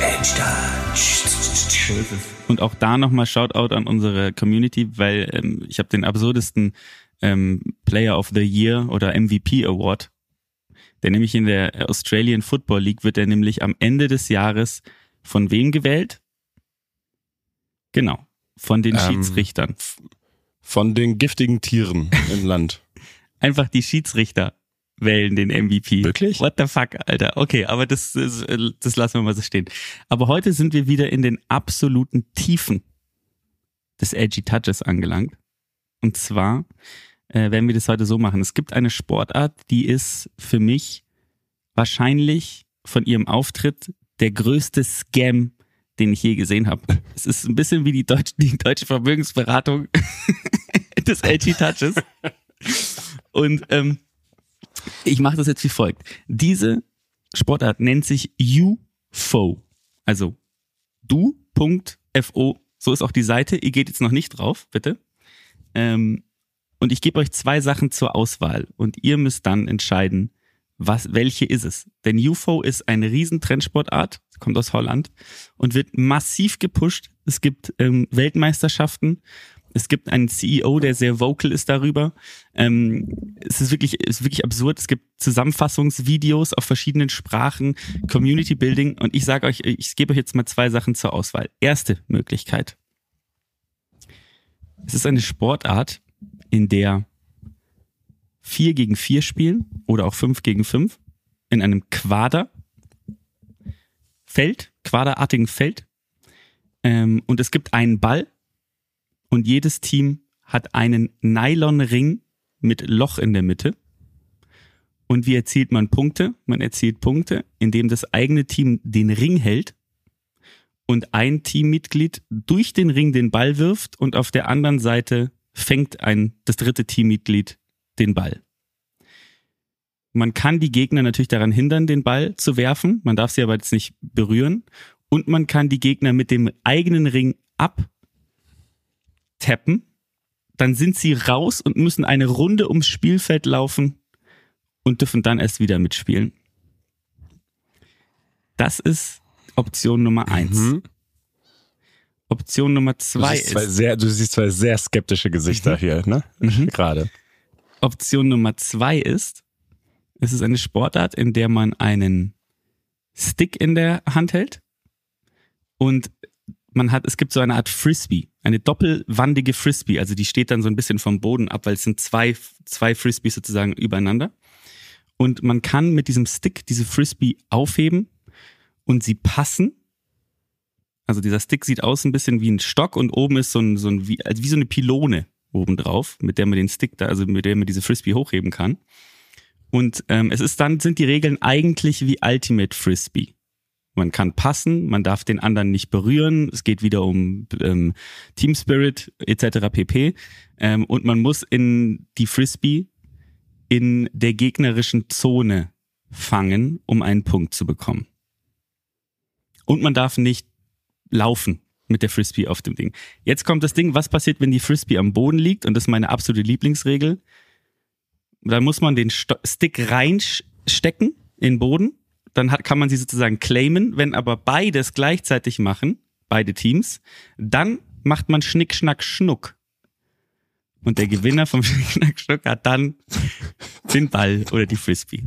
Edgy Touch. Und auch da nochmal Shoutout an unsere Community, weil ähm, ich habe den absurdesten ähm, Player of the Year oder MVP Award. Der nämlich in der Australian Football League wird er nämlich am Ende des Jahres von wem gewählt? Genau, von den Ähm, Schiedsrichtern. Von den giftigen Tieren im Land. Einfach die Schiedsrichter wählen den MVP. Wirklich? What the fuck, Alter. Okay, aber das, das, das lassen wir mal so stehen. Aber heute sind wir wieder in den absoluten Tiefen des Edgy Touches angelangt. Und zwar äh, werden wir das heute so machen. Es gibt eine Sportart, die ist für mich wahrscheinlich von ihrem Auftritt der größte Scam, den ich je gesehen habe. *laughs* Es ist ein bisschen wie die deutsche, die deutsche Vermögensberatung *laughs* des Edgy Touches. *laughs* Und ähm, ich mache das jetzt wie folgt. Diese Sportart nennt sich UFO. Also du.fo. So ist auch die Seite. Ihr geht jetzt noch nicht drauf, bitte. Ähm, und ich gebe euch zwei Sachen zur Auswahl. Und ihr müsst dann entscheiden, was, welche ist es. Denn UFO ist eine riesen Trendsportart, kommt aus Holland und wird massiv gepusht. Es gibt ähm, Weltmeisterschaften. Es gibt einen CEO, der sehr vocal ist darüber. Ähm, es ist wirklich, ist wirklich absurd. Es gibt Zusammenfassungsvideos auf verschiedenen Sprachen, Community Building. Und ich sage euch, ich gebe euch jetzt mal zwei Sachen zur Auswahl. Erste Möglichkeit. Es ist eine Sportart, in der vier gegen vier spielen oder auch fünf gegen fünf in einem Quader Feld, quaderartigen Feld. Ähm, und es gibt einen Ball und jedes Team hat einen Nylonring mit Loch in der Mitte. Und wie erzielt man Punkte? Man erzielt Punkte, indem das eigene Team den Ring hält und ein Teammitglied durch den Ring den Ball wirft und auf der anderen Seite fängt ein, das dritte Teammitglied den Ball. Man kann die Gegner natürlich daran hindern, den Ball zu werfen. Man darf sie aber jetzt nicht berühren. Und man kann die Gegner mit dem eigenen Ring abtappen. Dann sind sie raus und müssen eine Runde ums Spielfeld laufen und dürfen dann erst wieder mitspielen. Das ist Option Nummer eins. Mhm. Option Nummer Du zwei siehst, zwei ist, sehr, du siehst zwei sehr skeptische Gesichter hier, ne? Mhm. Gerade. Option Nummer zwei ist, es ist eine Sportart, in der man einen Stick in der Hand hält und man hat, es gibt so eine Art Frisbee, eine doppelwandige Frisbee, also die steht dann so ein bisschen vom Boden ab, weil es sind zwei, zwei Frisbees sozusagen übereinander. Und man kann mit diesem Stick diese Frisbee aufheben und sie passen. Also dieser Stick sieht aus ein bisschen wie ein Stock und oben ist so ein, so ein wie, also wie so eine Pylone oben drauf, mit der man den Stick da, also mit der man diese Frisbee hochheben kann. Und ähm, es ist dann, sind die Regeln eigentlich wie Ultimate Frisbee. Man kann passen, man darf den anderen nicht berühren, es geht wieder um ähm, Team Spirit etc. pp. Ähm, und man muss in die Frisbee in der gegnerischen Zone fangen, um einen Punkt zu bekommen. Und man darf nicht laufen mit der Frisbee auf dem Ding. Jetzt kommt das Ding, was passiert, wenn die Frisbee am Boden liegt? Und das ist meine absolute Lieblingsregel. Da muss man den Sto Stick reinstecken in den Boden. Dann hat, kann man sie sozusagen claimen. Wenn aber beides gleichzeitig machen, beide Teams, dann macht man Schnick, Schnack, Schnuck. Und der Gewinner vom *laughs* Schnick, Schnack, Schnuck hat dann den Ball oder die Frisbee.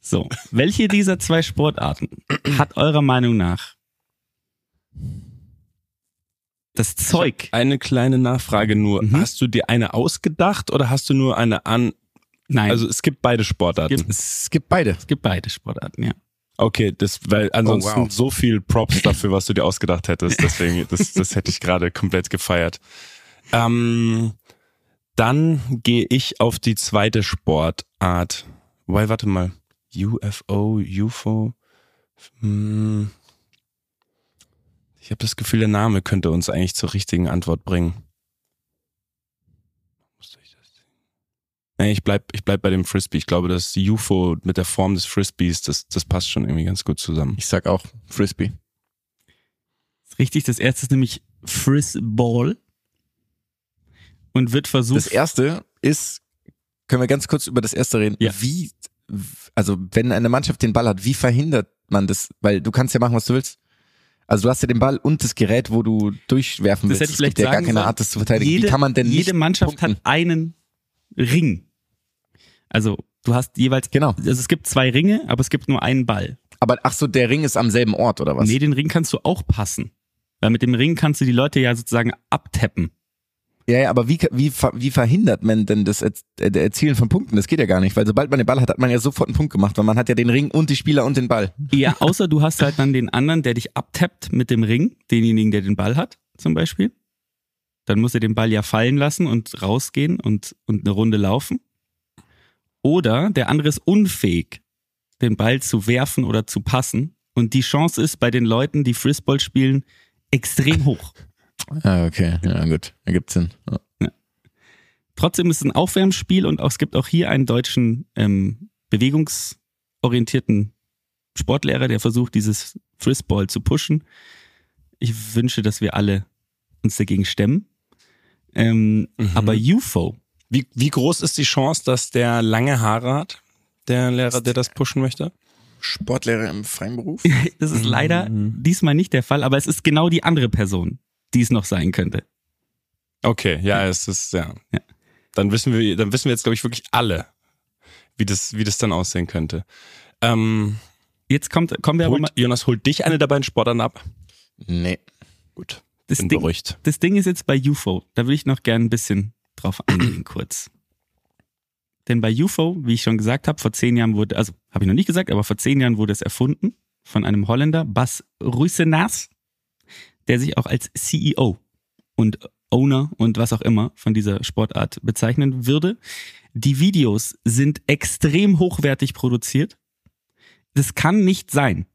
So, welche dieser zwei Sportarten hat eurer Meinung nach das Zeug? Eine kleine Nachfrage nur. Mhm. Hast du dir eine ausgedacht oder hast du nur eine an? Nein, Also es gibt beide Sportarten. Gibt- Es gibt beide. es gibt beide Sportarten, ja. Okay, das, weil ansonsten Oh, wow. so viel Props dafür, was du dir ausgedacht hättest. Deswegen, *laughs* das, das hätte ich gerade komplett gefeiert. Ähm, Dann gehe ich auf die zweite Sportart. Wobei, warte mal. UFO, UFO. Hm. Ich habe das Gefühl, der Name könnte uns eigentlich zur richtigen Antwort bringen. Nee, ich bleib, ich bleib bei dem Frisbee. Ich glaube, das UFO mit der Form des Frisbees, das, das passt schon irgendwie ganz gut zusammen. Ich sag auch Frisbee. Ist richtig, das erste ist nämlich Frisball und wird versucht. Das erste ist, können wir ganz kurz über das erste reden. Ja. Wie, also wenn eine Mannschaft den Ball hat, wie verhindert man das? Weil du kannst ja machen, was du willst. Also du hast ja den Ball und das Gerät, wo du durchwerfen Das willst. hätte ich vielleicht es gibt ja gar keine sollen. Art, das zu verteidigen. jede, wie kann man denn jede nicht Mannschaft punkten? hat einen Ring. Also du hast jeweils, Genau. also es gibt zwei Ringe, aber es gibt nur einen Ball. Aber ach so, der Ring ist am selben Ort oder was? Nee, den Ring kannst du auch passen. Weil mit dem Ring kannst du die Leute ja sozusagen abtappen. Ja, ja, aber wie, wie, wie verhindert man denn das äh, Erzielen von Punkten? Das geht ja gar nicht, weil sobald man den Ball hat, hat man ja sofort einen Punkt gemacht, weil man hat ja den Ring und die Spieler und den Ball. Ja, *laughs* außer du hast halt dann den anderen, der dich abtappt mit dem Ring, denjenigen, der den Ball hat, zum Beispiel. Dann muss er den Ball ja fallen lassen und rausgehen und, und eine Runde laufen. Oder der andere ist unfähig, den Ball zu werfen oder zu passen. Und die Chance ist bei den Leuten, die Frisball spielen, extrem hoch. *laughs* Ah, okay, ja gut, ergibt Sinn. Ja. Trotzdem ist es ein Aufwärmspiel und auch, es gibt auch hier einen deutschen ähm, bewegungsorientierten Sportlehrer, der versucht, dieses Frisball zu pushen. Ich wünsche, dass wir alle uns dagegen stemmen. Ähm, Aber UFO, Wie, wie groß ist die Chance, dass der lange Haare hat? Der Lehrer, der das pushen möchte? Sportlehrer im freien Beruf? *laughs* das ist leider diesmal nicht der Fall, aber es ist genau die andere Person, die es noch sein könnte. Okay, ja, es ist, ja. Ja. Dann wissen wir, dann wissen wir jetzt, glaube ich, wirklich alle, wie das, wie das dann aussehen könnte. Ähm, Jetzt kommt, kommen wir aber mal. holt, Jonas, holt dich eine der beiden Sportarten ab? Nee. Gut. Das bin Ding, beruhigt. das Ding ist jetzt bei UFO. Da will ich noch gern ein bisschen drauf eingehen kurz. Denn bei UFO, wie ich schon gesagt habe, vor zehn Jahren wurde, also habe ich noch nicht gesagt, aber vor zehn Jahren wurde es erfunden von einem Holländer, Bas Ruisenas, der sich auch als CEO und Owner und was auch immer von dieser Sportart bezeichnen würde. Die Videos sind extrem hochwertig produziert. Das kann nicht sein,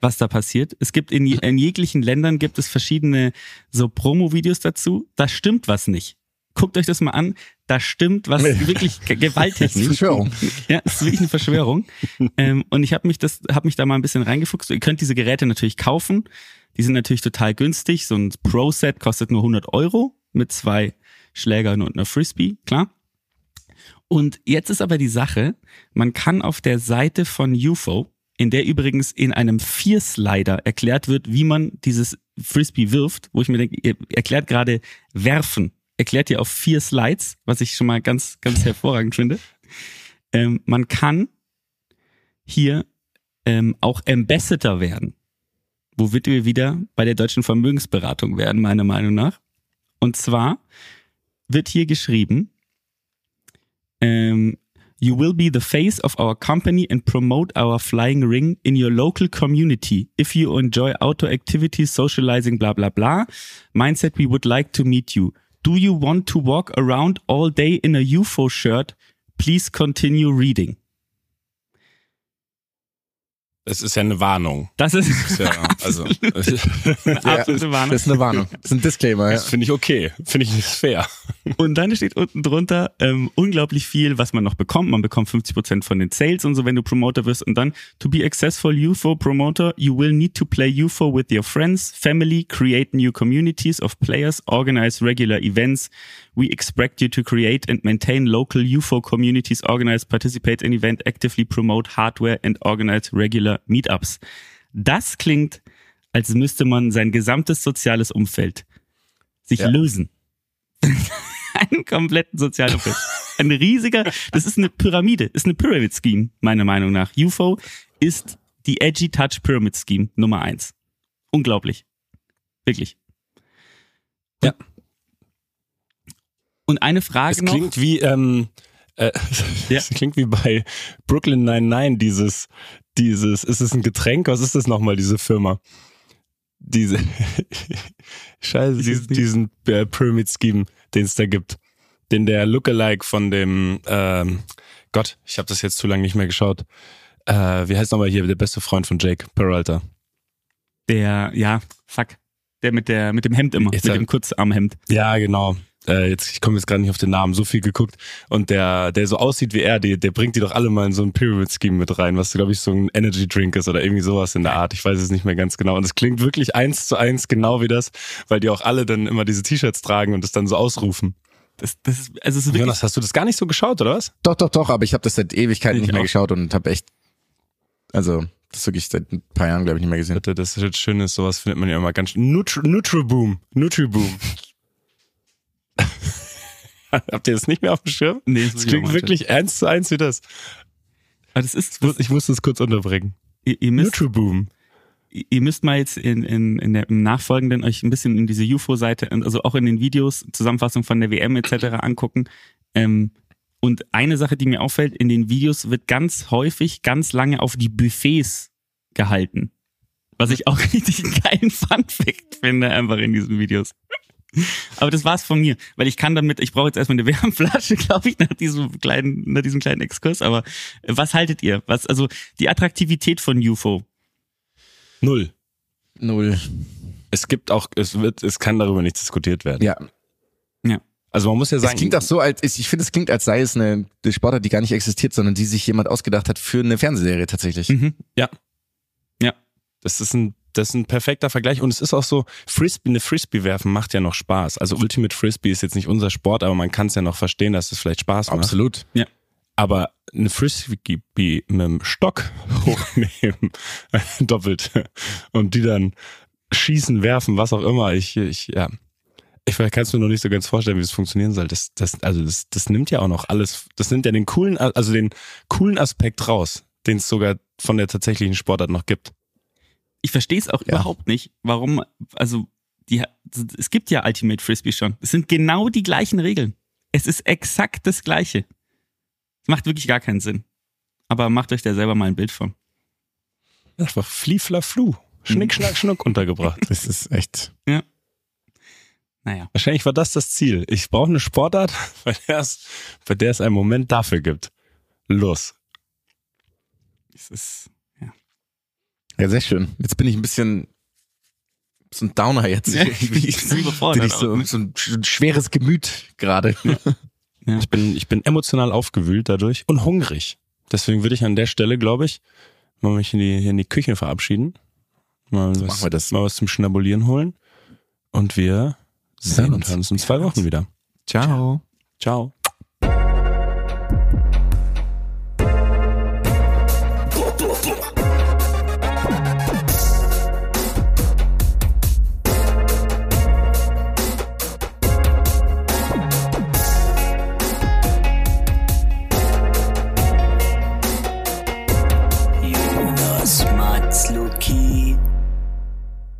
was da passiert. Es gibt in, in jeglichen Ländern gibt es verschiedene so Promo-Videos dazu. Da stimmt was nicht. Guckt euch das mal an. Da stimmt was *laughs* wirklich ge- gewaltig. Verschwörung. *laughs* Ja, ist wirklich eine Verschwörung. ähm, und ich habe mich das, habe mich da mal ein bisschen reingefuchst. Ihr könnt diese Geräte natürlich kaufen. Die sind natürlich total günstig. So ein Pro-Set kostet nur 100 Euro mit zwei Schlägern und einer Frisbee, klar. Und jetzt ist aber die Sache, man kann auf der Seite von UFO, in der übrigens in einem Vier-Slider erklärt wird, wie man dieses Frisbee wirft, wo ich mir denke, ihr erklärt gerade werfen, erklärt ihr auf vier Slides, was ich schon mal ganz, ganz hervorragend finde. Ähm, man kann hier ähm, auch Ambassador werden, womit wir wieder bei der deutschen Vermögensberatung werden, meiner Meinung nach. Und zwar wird hier geschrieben, ähm, You will be the face of our company and promote our flying ring in your local community. If you enjoy outdoor activities, socializing, blah, blah, blah. Mindset, we would like to meet you. Do you want to walk around all day in a UFO shirt? Please continue reading. Es ist ja eine Warnung. Das ist Ist Ja, also, *laughs* *laughs* eine absolute Warnung. Das ist eine Warnung. Das ist ein Disclaimer. Ja. das finde ich okay. Finde ich ist fair. Und dann steht unten drunter ähm, unglaublich viel, was man noch bekommt. Man bekommt 50% von den Sales und so, wenn du Promoter wirst. Und dann, to be successful UFO promoter, you will need to play UFO with your friends, family, create new communities of players, organize regular events. We expect you to create and maintain local UFO communities, organize, participate in event, actively promote hardware and organize regular meetups. Das klingt, als müsste man sein gesamtes soziales Umfeld sich Ja. lösen *laughs* einen kompletten sozialen Umfeld. Ein riesiger, das ist eine Pyramide, ist eine Pyramid Scheme, meiner Meinung nach. UFO ist die Edgy Touch Pyramid Scheme Nummer eins. Unglaublich. Wirklich. Ja. Und eine Frage Es noch. klingt wie, ähm, äh, *laughs* Ja. es klingt wie bei Brooklyn 99, dieses, dieses, ist es ein Getränk? Was ist das nochmal, diese Firma? Diese, *laughs* scheiße, diesen, diesen äh, Pyramid Scheme, den es da gibt. Den der Lookalike von dem, ähm, Gott, ich habe das jetzt zu lange nicht mehr geschaut. Äh, wie heißt nochmal hier der beste Freund von Jake Peralta? Der, ja, fuck. Der mit der, mit dem Hemd immer, Jetzt mit hab- dem Kurzarmhemd. Ja, genau. Äh, jetzt, ich komme jetzt gerade nicht auf den Namen, so viel geguckt. Und der, der so aussieht wie er, der, der bringt die doch alle mal in so ein Pyramid-Scheme mit rein, was glaube ich so ein Energy Drink ist oder irgendwie sowas in der Art. Ich weiß es nicht mehr ganz genau. Und es klingt wirklich eins zu eins genau wie das, weil die auch alle dann immer diese T-Shirts tragen und es dann so ausrufen. Das, das ist, also es ist wirklich, Jonas, hast du das gar nicht so geschaut, oder was? Doch, doch, doch, aber ich habe das seit Ewigkeiten Ich nicht mehr auch. geschaut und habe echt, also das wirklich seit ein paar Jahren, glaube ich, nicht mehr gesehen. Bitte, das ist jetzt Schönes, sowas findet man ja immer ganz schön. Nutri Nutriboom. Nutriboom. *laughs* Habt ihr das nicht mehr auf dem Schirm? nee, das Das klingt wirklich eins zu eins wie das. Aber das ist, Ich muss, ich muss das kurz unterbringen. ihr, ihr müsst, Nutriboom. ihr müsst mal jetzt in, in, in der, im Nachfolgenden euch ein bisschen in diese UFO-Seite, also auch in den Videos, Zusammenfassung von der WM etc. *clears throat* angucken. Ähm, und eine Sache, die mir auffällt, in den Videos wird ganz häufig ganz lange auf die Buffets gehalten. Was ich auch *laughs* richtig geilen Fun-Fact finde, einfach in diesen Videos. Aber das war's von mir, weil ich kann damit, ich brauche jetzt erstmal eine *laughs* Wärmflasche, glaube ich, nach diesem kleinen, nach diesem kleinen Exkurs. Aber äh, was haltet ihr? Was, also die Attraktivität von UFO? Null. Null. Es gibt auch, es wird, es kann darüber nicht diskutiert werden. Ja. Also man muss ja Es sagen, klingt auch so, als ich finde, es klingt, als sei es eine, eine Sportart, die gar nicht existiert, sondern die sich jemand ausgedacht hat für eine Fernsehserie tatsächlich. Mhm. das ist ein, das ist ein perfekter Vergleich und es ist auch so, Frisbee, eine Frisbee werfen macht ja noch Spaß. Also Ultimate Frisbee ist jetzt nicht unser Sport, aber man kann es ja noch verstehen, dass es vielleicht Spaß macht. Absolut. Aber eine Frisbee mit dem Stock *laughs* hochnehmen, *laughs* doppelt, und die dann schießen, werfen, was auch immer. Ich, ich, ja. Ich kann es mir noch nicht so ganz vorstellen, wie es funktionieren soll. Das, das, also das, das nimmt ja auch noch alles, das nimmt ja den coolen, also den coolen Aspekt raus, den es sogar von der tatsächlichen Sportart noch gibt. Ich verstehe es auch Ja. überhaupt nicht, warum, also die, es gibt ja Ultimate Frisbee schon. Es sind genau die gleichen Regeln. Es ist exakt das Gleiche. Es macht wirklich gar keinen Sinn. Aber macht euch da selber mal ein Bild von. Einfach Fliefler Flu. Schnick, schnack, schnuck untergebracht. *laughs* Das ist echt. Naja. Wahrscheinlich war das das Ziel. Ich brauche eine Sportart, *laughs* bei der, es, bei der es einen Moment dafür gibt. Los. Es ist, Ja, sehr schön. Jetzt bin ich ein bisschen so ein Downer jetzt. Ja, ich bin- ich bin überfordert ich so, so ein sch- schweres Gemüt gerade. Ich bin, ich bin emotional aufgewühlt dadurch und hungrig. Deswegen würde ich an der Stelle, glaube ich, mal mich in die, in die Küche verabschieden. Mal was, machen wir das. mal was zum Schnabulieren holen. Und wir sehen und hören uns in zwei Wochen wieder. Ciao. Ciao.